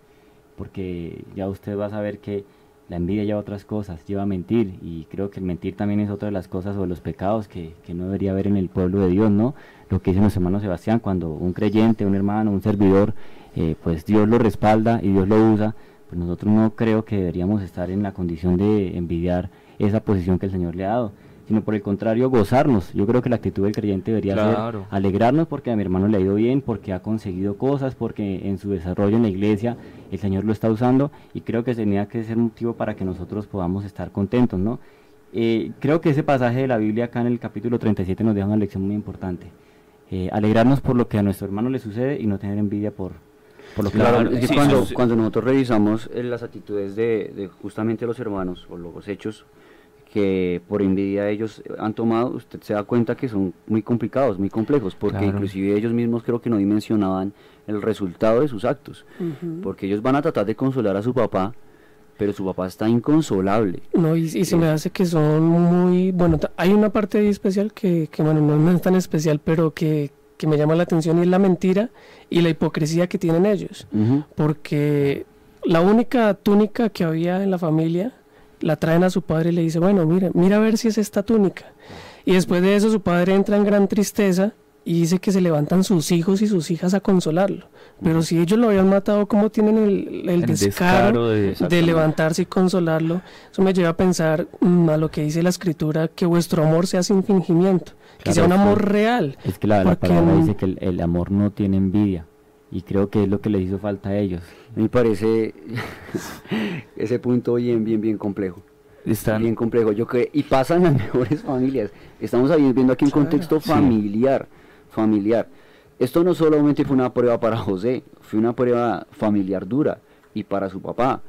Porque ya usted va a saber que la envidia lleva a otras cosas, lleva a mentir. Y creo que el mentir también es otra de las cosas o de los pecados que, que no debería haber en el pueblo de Dios, ¿no? Lo que dice nuestro hermano Sebastián, cuando un creyente, un hermano, un servidor, eh, pues Dios lo respalda y Dios lo usa, pues nosotros no creo que deberíamos estar en la condición de envidiar esa posición que el Señor le ha dado, sino por el contrario gozarnos. Yo creo que la actitud del creyente debería Claro. ser alegrarnos porque a mi hermano le ha ido bien, porque ha conseguido cosas, porque en su desarrollo en la iglesia el Señor lo está usando y creo que tenía que ser un motivo para que nosotros podamos estar contentos, ¿no? Eh, creo que ese pasaje de la Biblia acá en el capítulo 37 nos deja una lección muy importante. Eh, alegrarnos por lo que a nuestro hermano le sucede y no tener envidia por, por lo que Claro, le es que sí, cuando, sí. cuando nosotros revisamos eh, las actitudes de, de justamente los hermanos o los hechos que por envidia ellos han tomado, usted se da cuenta que son muy complicados, muy complejos, porque Claro. inclusive ellos mismos creo que no dimensionaban el resultado de sus actos, porque ellos van a tratar de consolar a su papá, pero su papá está inconsolable. No, y, y se me hace que son muy, bueno, hay una parte ahí especial que, que bueno, no, es tan especial, pero que, que me llama la atención y es la mentira y la hipocresía que tienen ellos, porque la única túnica que había en la familia la traen a su padre y le dice, bueno, mira, mira a ver si es esta túnica. Y después de eso su padre entra en gran tristeza y dice que se levantan sus hijos y sus hijas a consolarlo. Pero si ellos lo habían matado, ¿cómo tienen el, descaro, de, levantarse y consolarlo? Eso me lleva a pensar mm, a lo que dice la escritura, que vuestro amor sea sin fingimiento, que sea un amor real. Es que la, palabra dice que el, amor no tiene envidia y creo que es lo que les hizo falta a ellos. Me parece ese punto bien, bien, bien complejo. Está bien complejo. Yo creo, y pasan las mejores familias. Estamos viendo aquí un contexto familiar familiar. Esto no solamente fue una prueba para José, fue una prueba familiar dura y para su papá.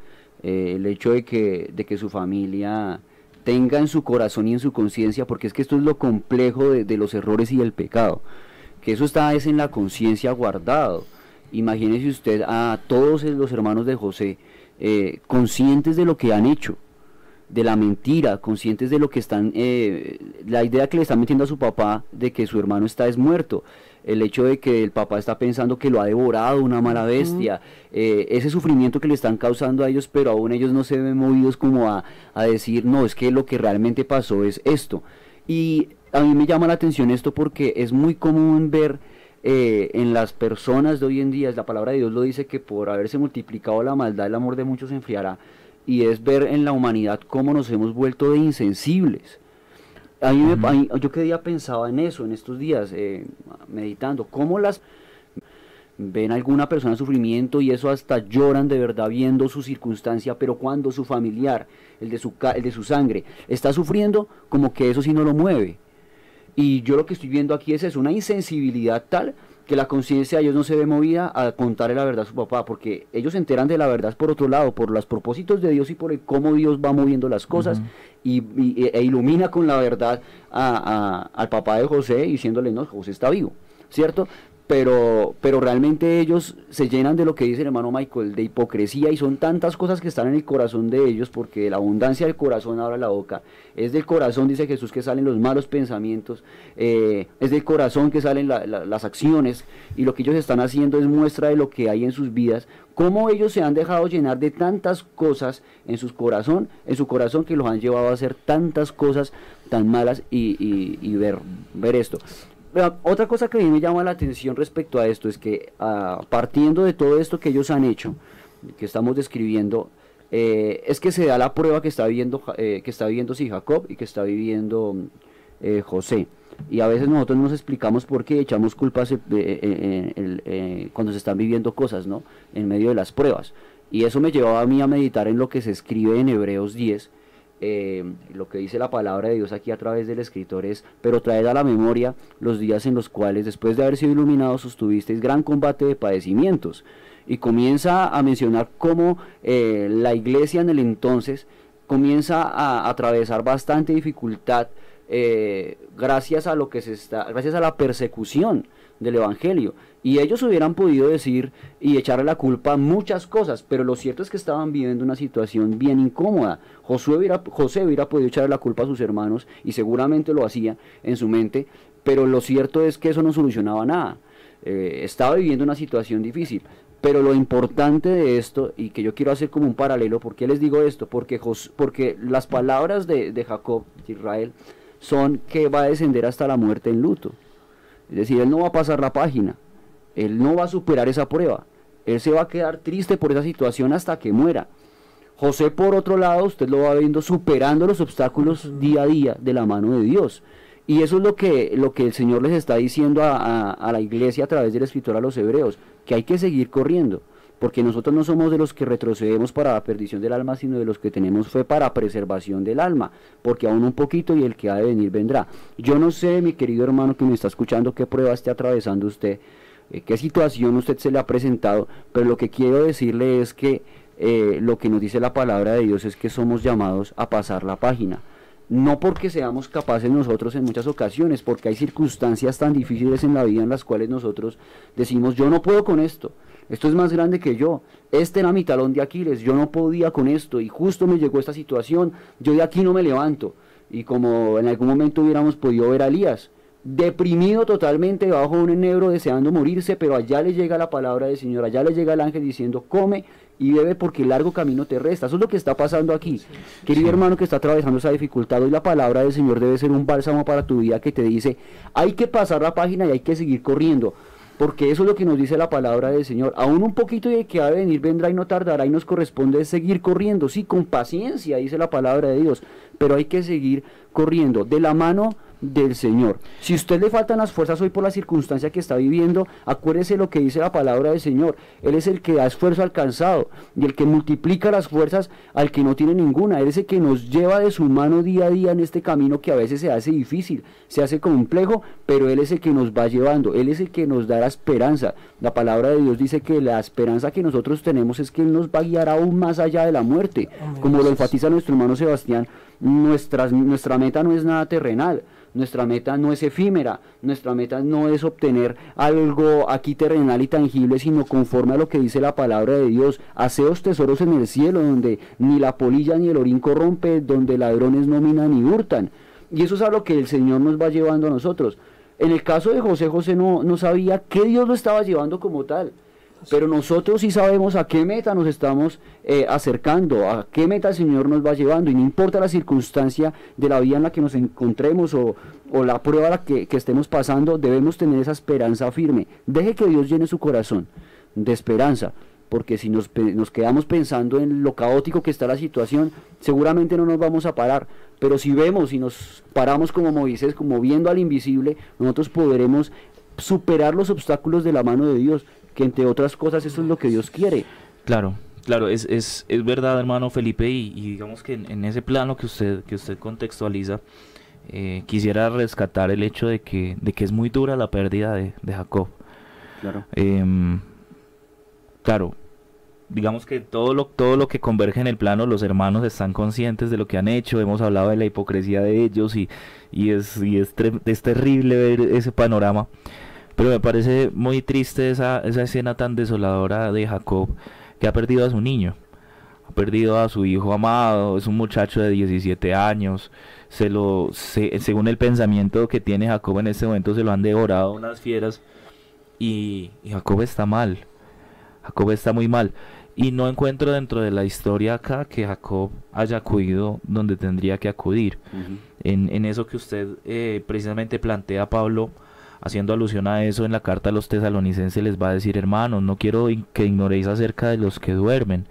Eh, el hecho de que, de que su familia tenga en su corazón y en su conciencia, porque es que esto es lo complejo de, los errores y el pecado, que eso está es en la conciencia guardado. Imagínese usted a todos los hermanos de José eh, conscientes de lo que han hecho, de la mentira, conscientes de lo que están, eh, la idea que le están metiendo a su papá de que su hermano está es muerto, el hecho de que el papá está pensando que lo ha devorado una mala bestia, eh, ese sufrimiento que le están causando a ellos, pero aún ellos no se ven movidos como a, decir, no, es que lo que realmente pasó es esto. Y a mí me llama la atención esto porque es muy común ver eh, en las personas de hoy en día, la palabra de Dios lo dice que por haberse multiplicado la maldad, el amor de muchos se enfriará y es ver en la humanidad cómo nos hemos vuelto de insensibles. A mí yo que día pensaba en eso, en estos días, eh, meditando, cómo las ven a alguna persona en sufrimiento y eso hasta lloran de verdad viendo su circunstancia, pero cuando su familiar, el de su, el de su sangre, está sufriendo, como que eso sí no lo mueve. Y yo lo que estoy viendo aquí es eso, una insensibilidad tal que la conciencia de ellos no se ve movida a contarle la verdad a su papá, porque ellos se enteran de la verdad por otro lado, por los propósitos de Dios y por el cómo Dios va moviendo las cosas, y, e ilumina con la verdad al papá de José diciéndole, no, José está vivo, ¿cierto? Pero, pero realmente ellos se llenan de lo que dice el hermano Michael, de hipocresía, y son tantas cosas que están en el corazón de ellos, porque la abundancia del corazón abre la boca. Es del corazón, dice Jesús, que salen los malos pensamientos, eh, es del corazón que salen las acciones, y lo que ellos están haciendo es muestra de lo que hay en sus vidas, cómo ellos se han dejado llenar de tantas cosas en su corazón, en su corazón que los han llevado a hacer tantas cosas tan malas y, ver, ver esto otra cosa que a mí me llama la atención respecto a esto es que ah, partiendo de todo esto que ellos han hecho, que estamos describiendo, eh, es que se da la prueba que está viviendo, eh, que está viviendo sí, Jacob y que está viviendo eh, José. Y a veces nosotros nos explicamos por qué echamos culpas cuando se están viviendo cosas, ¿no? En medio de las pruebas. Y eso me llevaba a mí a meditar en lo que se escribe en Hebreos 10, eh, lo que dice la palabra de Dios aquí a través del escritor es, pero traed a la memoria los días en los cuales, después de haber sido iluminados, sostuvisteis gran combate de padecimientos. Y comienza a mencionar cómo eh, la iglesia en el entonces comienza a, atravesar bastante dificultad eh, gracias a lo que se está, gracias a la persecución del Evangelio. Y ellos hubieran podido decir y echarle la culpa a muchas cosas, pero lo cierto es que estaban viviendo una situación bien incómoda. José hubiera, José hubiera podido echarle la culpa a sus hermanos y seguramente lo hacía en su mente, pero lo cierto es que eso no solucionaba nada. Eh, estaba viviendo una situación difícil. Pero lo importante de esto, y que yo quiero hacer como un paralelo, ¿por qué les digo esto? Porque, porque las palabras de, de Jacob, de Israel, son que va a descender hasta la muerte en luto. Es decir, él no va a pasar la página, él no va a superar esa prueba, él se va a quedar triste por esa situación hasta que muera. José, por otro lado, usted lo va viendo superando los obstáculos día a día de la mano de Dios. Y eso es lo que, lo que el Señor les está diciendo a, a la iglesia a través del escritor a los hebreos, que hay que seguir corriendo porque nosotros no somos de los que retrocedemos para la perdición del alma, sino de los que tenemos fe para preservación del alma, porque aún un poquito y el que ha de venir vendrá. Yo no sé, mi querido hermano que me está escuchando, qué prueba esté atravesando usted, eh, qué situación usted se le ha presentado, pero lo que quiero decirle es que eh, lo que nos dice la palabra de Dios es que somos llamados a pasar la página no porque seamos capaces nosotros en muchas ocasiones, porque hay circunstancias tan difíciles en la vida en las cuales nosotros decimos, yo no puedo con esto, esto es más grande que yo, este era mi talón de Aquiles, yo no podía con esto y justo me llegó esta situación, yo de aquí no me levanto. Y como en algún momento hubiéramos podido ver a Elías, deprimido totalmente bajo un enebro deseando morirse, pero allá le llega la palabra del Señor, allá le llega el ángel diciendo, come y bebe porque el largo camino te resta. Eso es lo que está pasando aquí. Querido hermano que está atravesando esa dificultad, hoy la palabra del Señor debe ser un bálsamo para tu vida que te dice, hay que pasar la página y hay que seguir corriendo. Porque eso es lo que nos dice la palabra del Señor. Aún un poquito de que ha de venir vendrá y no tardará y nos corresponde seguir corriendo. Sí, con paciencia, dice la palabra de Dios. Pero hay que seguir corriendo de la mano del Señor. Si usted le faltan las fuerzas hoy por la circunstancia que está viviendo, acuérdese lo que dice la palabra del Señor. Él es el que da esfuerzo alcanzado y el que multiplica las fuerzas al que no tiene ninguna. Él es el que nos lleva de su mano día a día en este camino que a veces se hace difícil, se hace complejo, pero Él es el que nos va llevando. Él es el que nos da la esperanza. La palabra de Dios dice que la esperanza que nosotros tenemos es que Él nos va a guiar aún más allá de la muerte. Como lo enfatiza nuestro hermano Sebastián, nuestra, nuestra meta no es nada terrenal. Nuestra meta no es efímera, nuestra meta no es obtener algo aquí terrenal y tangible, sino conforme a lo que dice la palabra de Dios. Haceos tesoros en el cielo, donde ni la polilla ni el orín corrompe, donde ladrones no minan ni hurtan. Y eso es a lo que el Señor nos va llevando a nosotros. En el caso de José, José no, no sabía qué Dios lo estaba llevando como tal. Pero nosotros sí sabemos a qué meta nos estamos eh, acercando, a qué meta el Señor nos va llevando. Y no importa la circunstancia de la vida en la que nos encontremos o, la prueba la que, que estemos pasando, debemos tener esa esperanza firme. Deje que Dios llene su corazón de esperanza porque si nos, nos, quedamos pensando en lo caótico que está la situación, seguramente no nos vamos a parar. Pero si vemos y nos paramos como Moisés, como viendo al invisible, nosotros podremos superar los obstáculos de la mano de Dios que entre otras cosas eso es lo que Dios quiere. Claro, claro, es, es, es verdad, hermano Felipe, y, digamos que en, ese plano que usted, que usted contextualiza, eh, quisiera rescatar el hecho de que, de que es muy dura la pérdida de, Jacob. Claro. Em, claro, digamos que todo lo, todo lo que converge en el plano, los hermanos están conscientes de lo que han hecho, hemos hablado de la hipocresía de ellos y, y, es, y es, es terrible ver ese panorama. Pero me parece muy triste esa, esa escena tan desoladora de Jacob que ha perdido a su niño. Ha perdido a su hijo amado, es un muchacho de 17 años. Se lo, según el pensamiento que tiene Jacob en este momento, se lo han devorado unas fieras. Y, Jacob está mal. Jacob está muy mal. Y no encuentro dentro de la historia acá que Jacob haya acudido donde tendría que acudir. en, en, eso que usted eh, precisamente plantea, Pablo, haciendo alusión a eso en la carta a los tesalonicenses les va a decir, hermanos, no quiero que ignoréis acerca de los que duermen,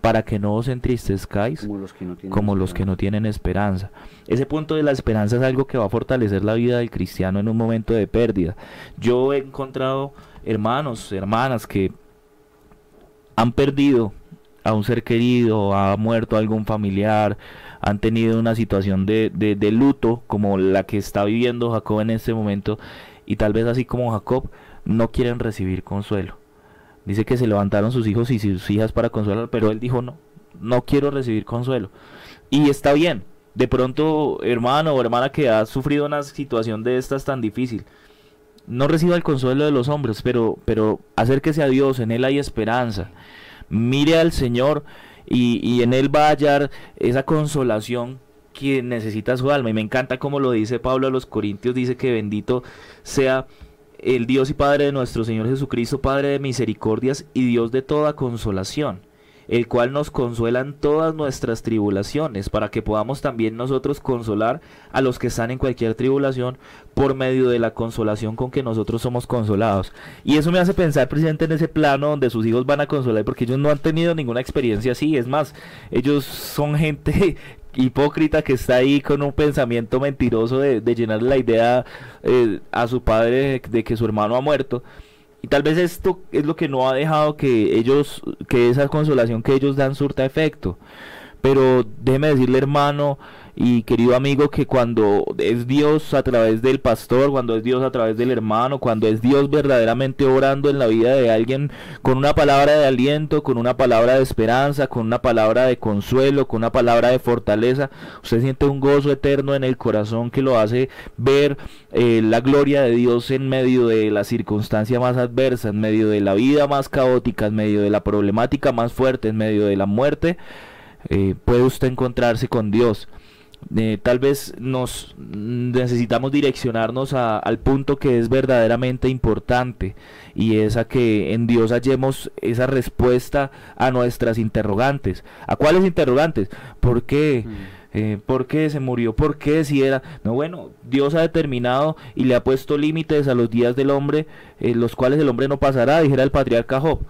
para que no os entristezcáis como los que no tienen, como los que no tienen esperanza. Ese punto de la esperanza es algo que va a fortalecer la vida del cristiano en un momento de pérdida. Yo he encontrado hermanos, hermanas que han perdido a un ser querido, ha muerto algún familiar, han tenido una situación de, de, de luto como la que está viviendo Jacob en este momento y tal vez así como Jacob, no quieren recibir consuelo. Dice que se levantaron sus hijos y sus hijas para consolar, pero él dijo no, no quiero recibir consuelo. Y está bien, de pronto hermano o hermana que ha sufrido una situación de estas tan difícil, no reciba el consuelo de los hombres, pero, pero acérquese a Dios, en Él hay esperanza. Mire al Señor y, y en Él va a hallar esa consolación que necesita su alma. Y me encanta como lo dice Pablo a los Corintios, dice que bendito sea el Dios y Padre de nuestro Señor Jesucristo, Padre de misericordias y Dios de toda consolación, el cual nos consuela en todas nuestras tribulaciones, para que podamos también nosotros consolar a los que están en cualquier tribulación por medio de la consolación con que nosotros somos consolados. Y eso me hace pensar precisamente en ese plano donde sus hijos van a consolar, porque ellos no han tenido ninguna experiencia así, es más, ellos son gente hipócrita que está ahí con un pensamiento mentiroso de, de llenar la idea eh, a su padre de, que su hermano ha muerto. Y tal vez esto es lo que no ha dejado que ellos, que esa consolación que ellos dan surta efecto. Pero déjeme decirle, hermano, y querido amigo, que cuando es Dios a través del pastor, cuando es Dios a través del hermano, cuando es Dios verdaderamente orando en la vida de alguien con una palabra de aliento, con una palabra de esperanza, con una palabra de consuelo, con una palabra de fortaleza, usted siente un gozo eterno en el corazón que lo hace ver eh, la gloria de Dios en medio de la circunstancia más adversa, en medio de la vida más caótica, en medio de la problemática más fuerte, en medio de la muerte. Eh, puede usted encontrarse con Dios Eh, tal vez nos necesitamos direccionarnos al punto que es verdaderamente importante y es a que en Dios hallemos esa respuesta a nuestras interrogantes. ¿A cuáles interrogantes? ¿Por qué? Mm. Eh, ¿Por qué se murió? ¿Por qué si era? No, bueno, Dios ha determinado y le ha puesto límites a los días del hombre, eh, los cuales el hombre no pasará, dijera el patriarca Job.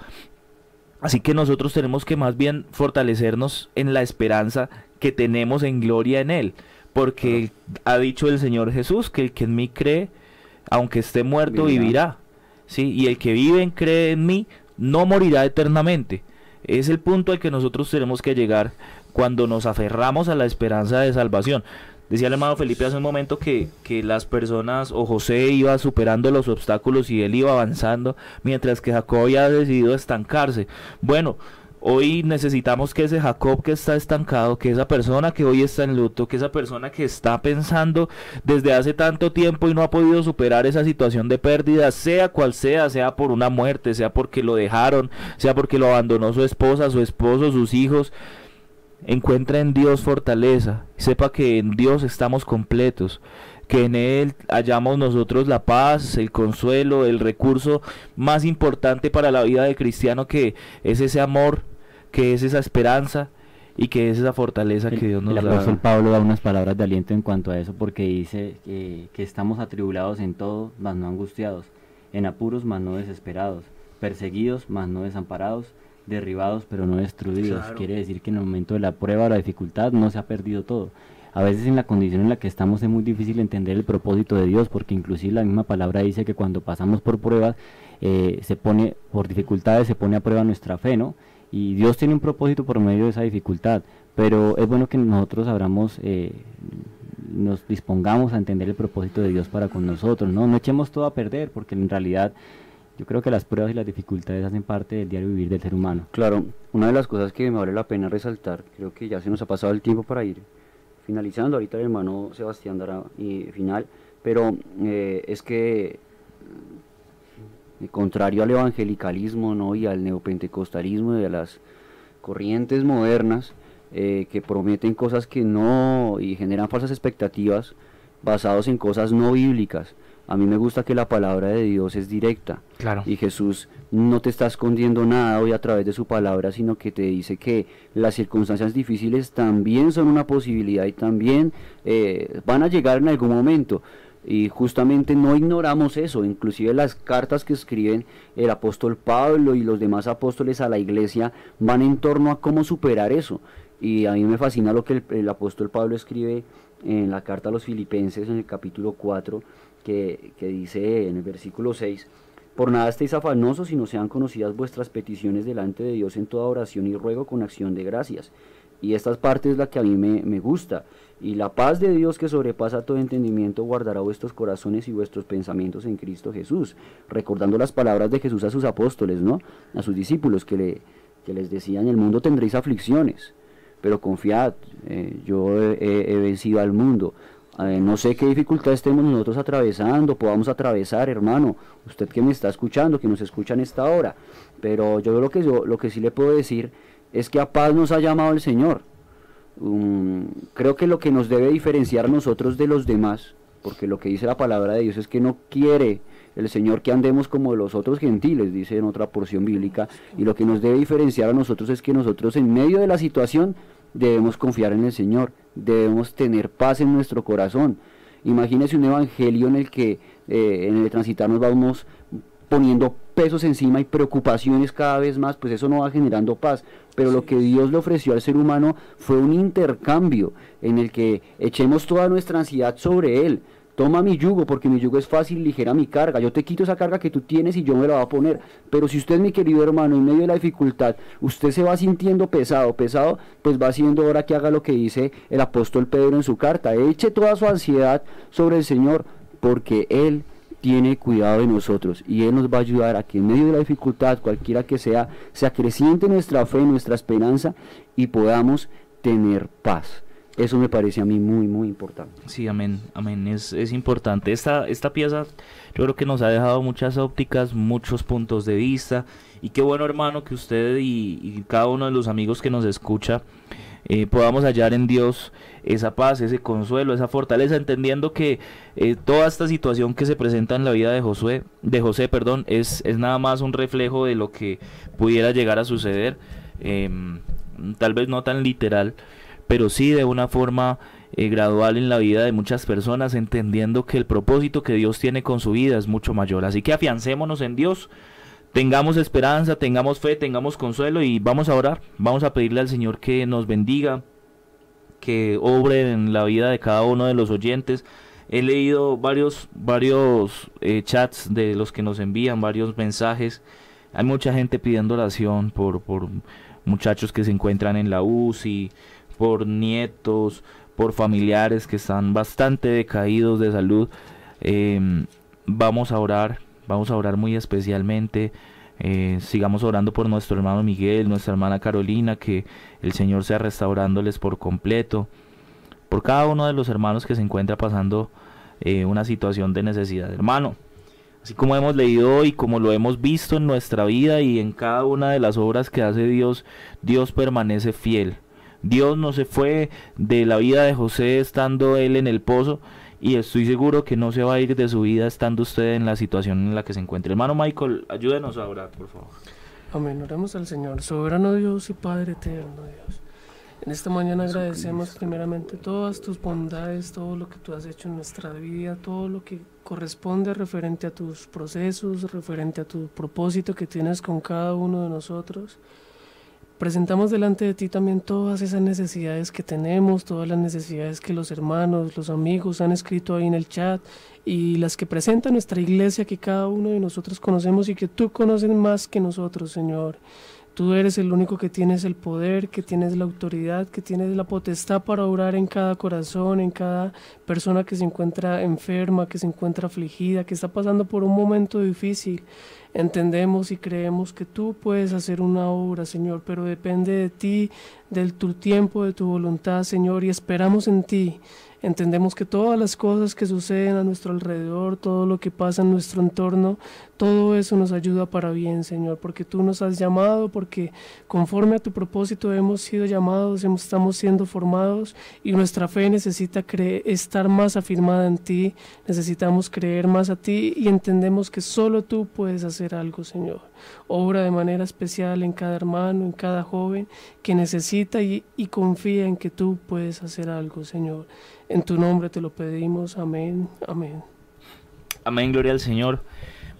Así que nosotros tenemos que más bien fortalecernos en la esperanza que tenemos en gloria en Él. Porque ha dicho el Señor Jesús que el que en mí cree, aunque esté muerto, vivirá. ¿sí? Y el que vive y cree en mí, no morirá eternamente. Es el punto al que nosotros tenemos que llegar cuando nos aferramos a la esperanza de salvación. Decía el hermano Felipe hace un momento que, que, las personas o José iba superando los obstáculos y él iba avanzando, mientras que Jacob había decidido estancarse. Bueno, Hoy necesitamos que ese Jacob que está estancado, que esa persona que hoy está en luto, que esa persona que está pensando desde hace tanto tiempo y no ha podido superar esa situación de pérdida, sea cual sea, sea por una muerte, sea porque lo dejaron, sea porque lo abandonó su esposa, su esposo, sus hijos, encuentra en Dios fortaleza, sepa que en Dios estamos completos, que en Él hallamos nosotros la paz, el consuelo, el recurso más importante para la vida del cristiano que es ese amor que es esa esperanza y que es esa fortaleza que Dios nos da. El apóstol Pablo da unas palabras de aliento en cuanto a eso porque dice que, estamos atribulados en todo, mas no angustiados, en apuros, mas no desesperados, perseguidos, mas no desamparados, derribados, pero no destruidos. Quiere decir que en el momento de la prueba o la dificultad no se ha perdido todo. A veces en la condición en la que estamos es muy difícil entender el propósito de Dios, porque inclusive la misma palabra dice que cuando pasamos por pruebas, eh, se pone, por dificultades se pone a prueba nuestra fe, ¿no? Y Dios tiene un propósito por medio de esa dificultad, pero es bueno que nosotros abramos, eh, nos dispongamos a entender el propósito de Dios para con nosotros, ¿no? No echemos todo a perder, porque en realidad yo creo que las pruebas y las dificultades hacen parte del diario vivir del ser humano. Claro, una de las cosas que me vale la pena resaltar, creo que ya se nos ha pasado el tiempo para ir finalizando, ahorita el hermano Sebastián dará y final, pero eh, es que contrario al evangelicalismo ¿no? y al neopentecostalismo y a las corrientes modernas eh, que prometen cosas que no y generan falsas expectativas basados en cosas no bíblicas. A mí me gusta que la palabra de Dios es directa. Claro. Y Jesús no te está escondiendo nada hoy a través de su palabra, sino que te dice que las circunstancias difíciles también son una posibilidad y también eh, van a llegar en algún momento. Y justamente no ignoramos eso, inclusive las cartas que escriben el apóstol Pablo y los demás apóstoles a la iglesia van en torno a cómo superar eso. Y a mí me fascina lo que el, apóstol Pablo escribe en la carta a los filipenses en el capítulo 4, que, que dice en el versículo 6, por nada estéis afanosos, sino sean conocidas vuestras peticiones delante de Dios en toda oración y ruego con acción de gracias. Y esta parte es la que a mí me, me gusta. Y la paz de Dios que sobrepasa todo entendimiento guardará vuestros corazones y vuestros pensamientos en Cristo Jesús. Recordando las palabras de Jesús a sus apóstoles, ¿no? A sus discípulos que, le, que les decían, en el mundo tendréis aflicciones, pero confiad, eh, yo he, vencido al mundo. Eh, no sé qué dificultad estemos nosotros atravesando, podamos atravesar, hermano, usted que me está escuchando, que nos escucha en esta hora, pero yo lo que, yo, lo que sí le puedo decir es que a paz nos ha llamado el Señor creo que lo que nos debe diferenciar nosotros de los demás, porque lo que dice la palabra de Dios es que no quiere el Señor que andemos como los otros gentiles, dice en otra porción bíblica, y lo que nos debe diferenciar a nosotros es que nosotros en medio de la situación debemos confiar en el Señor, debemos tener paz en nuestro corazón. Imagínese un evangelio en el que eh, en el transitar nos vamos poniendo pesos encima y preocupaciones cada vez más, pues eso no va generando paz. Pero lo que Dios le ofreció al ser humano fue un intercambio en el que echemos toda nuestra ansiedad sobre Él. Toma mi yugo, porque mi yugo es fácil, ligera mi carga. Yo te quito esa carga que tú tienes y yo me la voy a poner. Pero si usted, mi querido hermano, en medio de la dificultad, usted se va sintiendo pesado, pesado, pues va siendo hora que haga lo que dice el apóstol Pedro en su carta. Eche toda su ansiedad sobre el Señor, porque Él tiene cuidado de nosotros y Él nos va a ayudar a que en medio de la dificultad, cualquiera que sea, se acreciente nuestra fe, nuestra esperanza y podamos tener paz. Eso me parece a mí muy, muy importante. Sí, amén, amén, es, es importante. Esta, esta pieza yo creo que nos ha dejado muchas ópticas, muchos puntos de vista y qué bueno hermano que usted y, y cada uno de los amigos que nos escucha eh, podamos hallar en Dios esa paz, ese consuelo, esa fortaleza, entendiendo que eh, toda esta situación que se presenta en la vida de Josué, de José, perdón, es, es nada más un reflejo de lo que pudiera llegar a suceder, em, tal vez no tan literal, pero sí de una forma eh, gradual en la vida de muchas personas, entendiendo que el propósito que Dios tiene con su vida es mucho mayor. Así que afiancémonos en Dios, tengamos esperanza, tengamos fe, tengamos consuelo y vamos a orar, vamos a pedirle al Señor que nos bendiga, que obre en la vida de cada uno de los oyentes. He leído varios, varios eh, chats de los que nos envían, varios mensajes. Hay mucha gente pidiendo oración por, por muchachos que se encuentran en la UCI, por nietos, por familiares que están bastante decaídos de salud. Em, vamos a orar, vamos a orar muy especialmente eh, sigamos orando por nuestro hermano Miguel, nuestra hermana Carolina, que el Señor sea restaurándoles por completo. Por cada uno de los hermanos que se encuentra pasando eh, una situación de necesidad. Hermano, así como hemos leído y como lo hemos visto en nuestra vida y en cada una de las obras que hace Dios, Dios permanece fiel. Dios no se fue de la vida de José estando él en el pozo, y estoy seguro que no se va a ir de su vida estando usted en la situación en la que se encuentra. Hermano Michael, ayúdenos a orar, por favor. Amén, oremos al Señor, soberano Dios y Padre eterno Dios. En esta mañana agradecemos primeramente todas tus bondades, todo lo que tú has hecho en nuestra vida, todo lo que corresponde referente a tus procesos, referente a tu propósito que tienes con cada uno de nosotros. Presentamos delante de ti también todas esas necesidades que tenemos, todas las necesidades que los hermanos, los amigos han escrito ahí en el chat y las que presenta nuestra iglesia que cada uno de nosotros conocemos y que tú conoces más que nosotros, Señor. Tú eres el único que tienes el poder, que tienes la autoridad, que tienes la potestad para orar en cada corazón, en cada persona que se encuentra enferma, que se encuentra afligida, que está pasando por un momento difícil. Entendemos y creemos que tú puedes hacer una obra, Señor, pero depende de ti, del tu tiempo, de tu voluntad, Señor, y esperamos en ti. Entendemos que todas las cosas que suceden a nuestro alrededor, todo lo que pasa en nuestro entorno, todo eso nos ayuda para bien, Señor, porque tú nos has llamado, porque conforme a tu propósito hemos sido llamados, estamos siendo formados y nuestra fe necesita estar más afirmada en ti, necesitamos creer más a ti y entendemos que solo tú puedes hacer algo, Señor. Obra de manera especial en cada hermano, en cada joven que necesita y, y confía en que tú puedes hacer algo, Señor. En tu nombre te lo pedimos. Amén. Amén. Amén, gloria al Señor.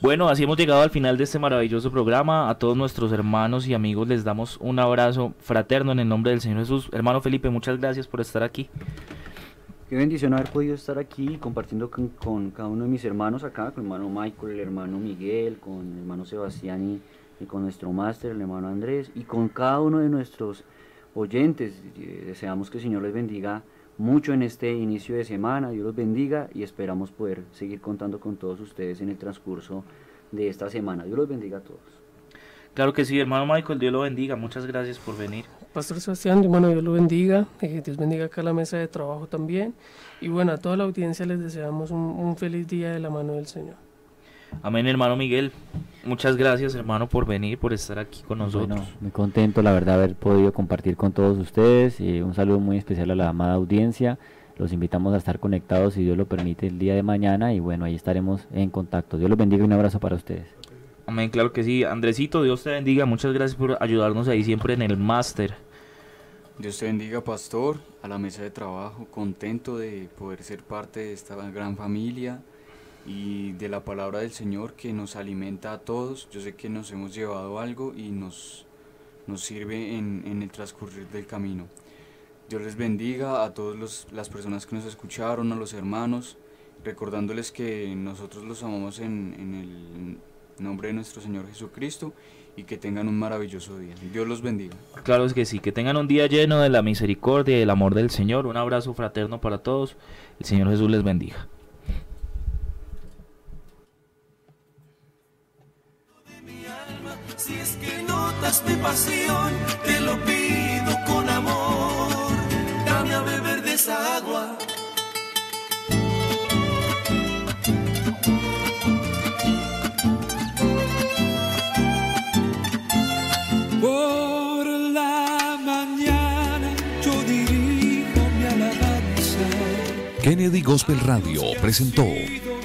Bueno, así hemos llegado al final de este maravilloso programa. A todos nuestros hermanos y amigos les damos un abrazo fraterno en el nombre del Señor Jesús. Hermano Felipe, muchas gracias por estar aquí. Qué bendición haber podido estar aquí compartiendo con, cada uno de mis hermanos acá, con el hermano Michael, el hermano Miguel, con el hermano Sebastián y, y con nuestro máster, el hermano Andrés, y con cada uno de nuestros oyentes. Deseamos que el Señor les bendiga mucho en este inicio de semana. Dios los bendiga y esperamos poder seguir contando con todos ustedes en el transcurso de esta semana. Dios los bendiga a todos. Claro que sí, hermano Michael, Dios lo bendiga. Muchas gracias por venir. Pastor Sebastián, hermano, Dios lo bendiga. Eh, Dios bendiga acá la mesa de trabajo también. Y bueno, a toda la audiencia les deseamos un, un feliz día de la mano del Señor. Amén, hermano Miguel. Muchas gracias, hermano, por venir, por estar aquí con nosotros. Bueno, muy contento, la verdad, haber podido compartir con todos ustedes. Y un saludo muy especial a la amada audiencia. Los invitamos a estar conectados, si Dios lo permite, el día de mañana. Y bueno, ahí estaremos en contacto. Dios los bendiga y un abrazo para ustedes. Amén, claro que sí. Andresito, Dios te bendiga. Muchas gracias por ayudarnos ahí siempre en el máster. Dios te bendiga, pastor, a la mesa de trabajo. Contento de poder ser parte de esta gran familia y de la palabra del Señor que nos alimenta a todos. Yo sé que nos hemos llevado algo y nos, nos sirve en, en el transcurrir del camino. Dios les bendiga a todas las personas que nos escucharon, a los hermanos, recordándoles que nosotros los amamos en, en el nombre de nuestro Señor Jesucristo y que tengan un maravilloso día. Dios los bendiga. Claro es que sí, que tengan un día lleno de la misericordia y el amor del Señor. Un abrazo fraterno para todos. El Señor Jesús les bendiga. Si es que notas mi pasión, te lo pido con amor. Dame a beber de esa agua. Por la mañana yo dirijo mi alabanza. Kennedy Gospel Radio presentó.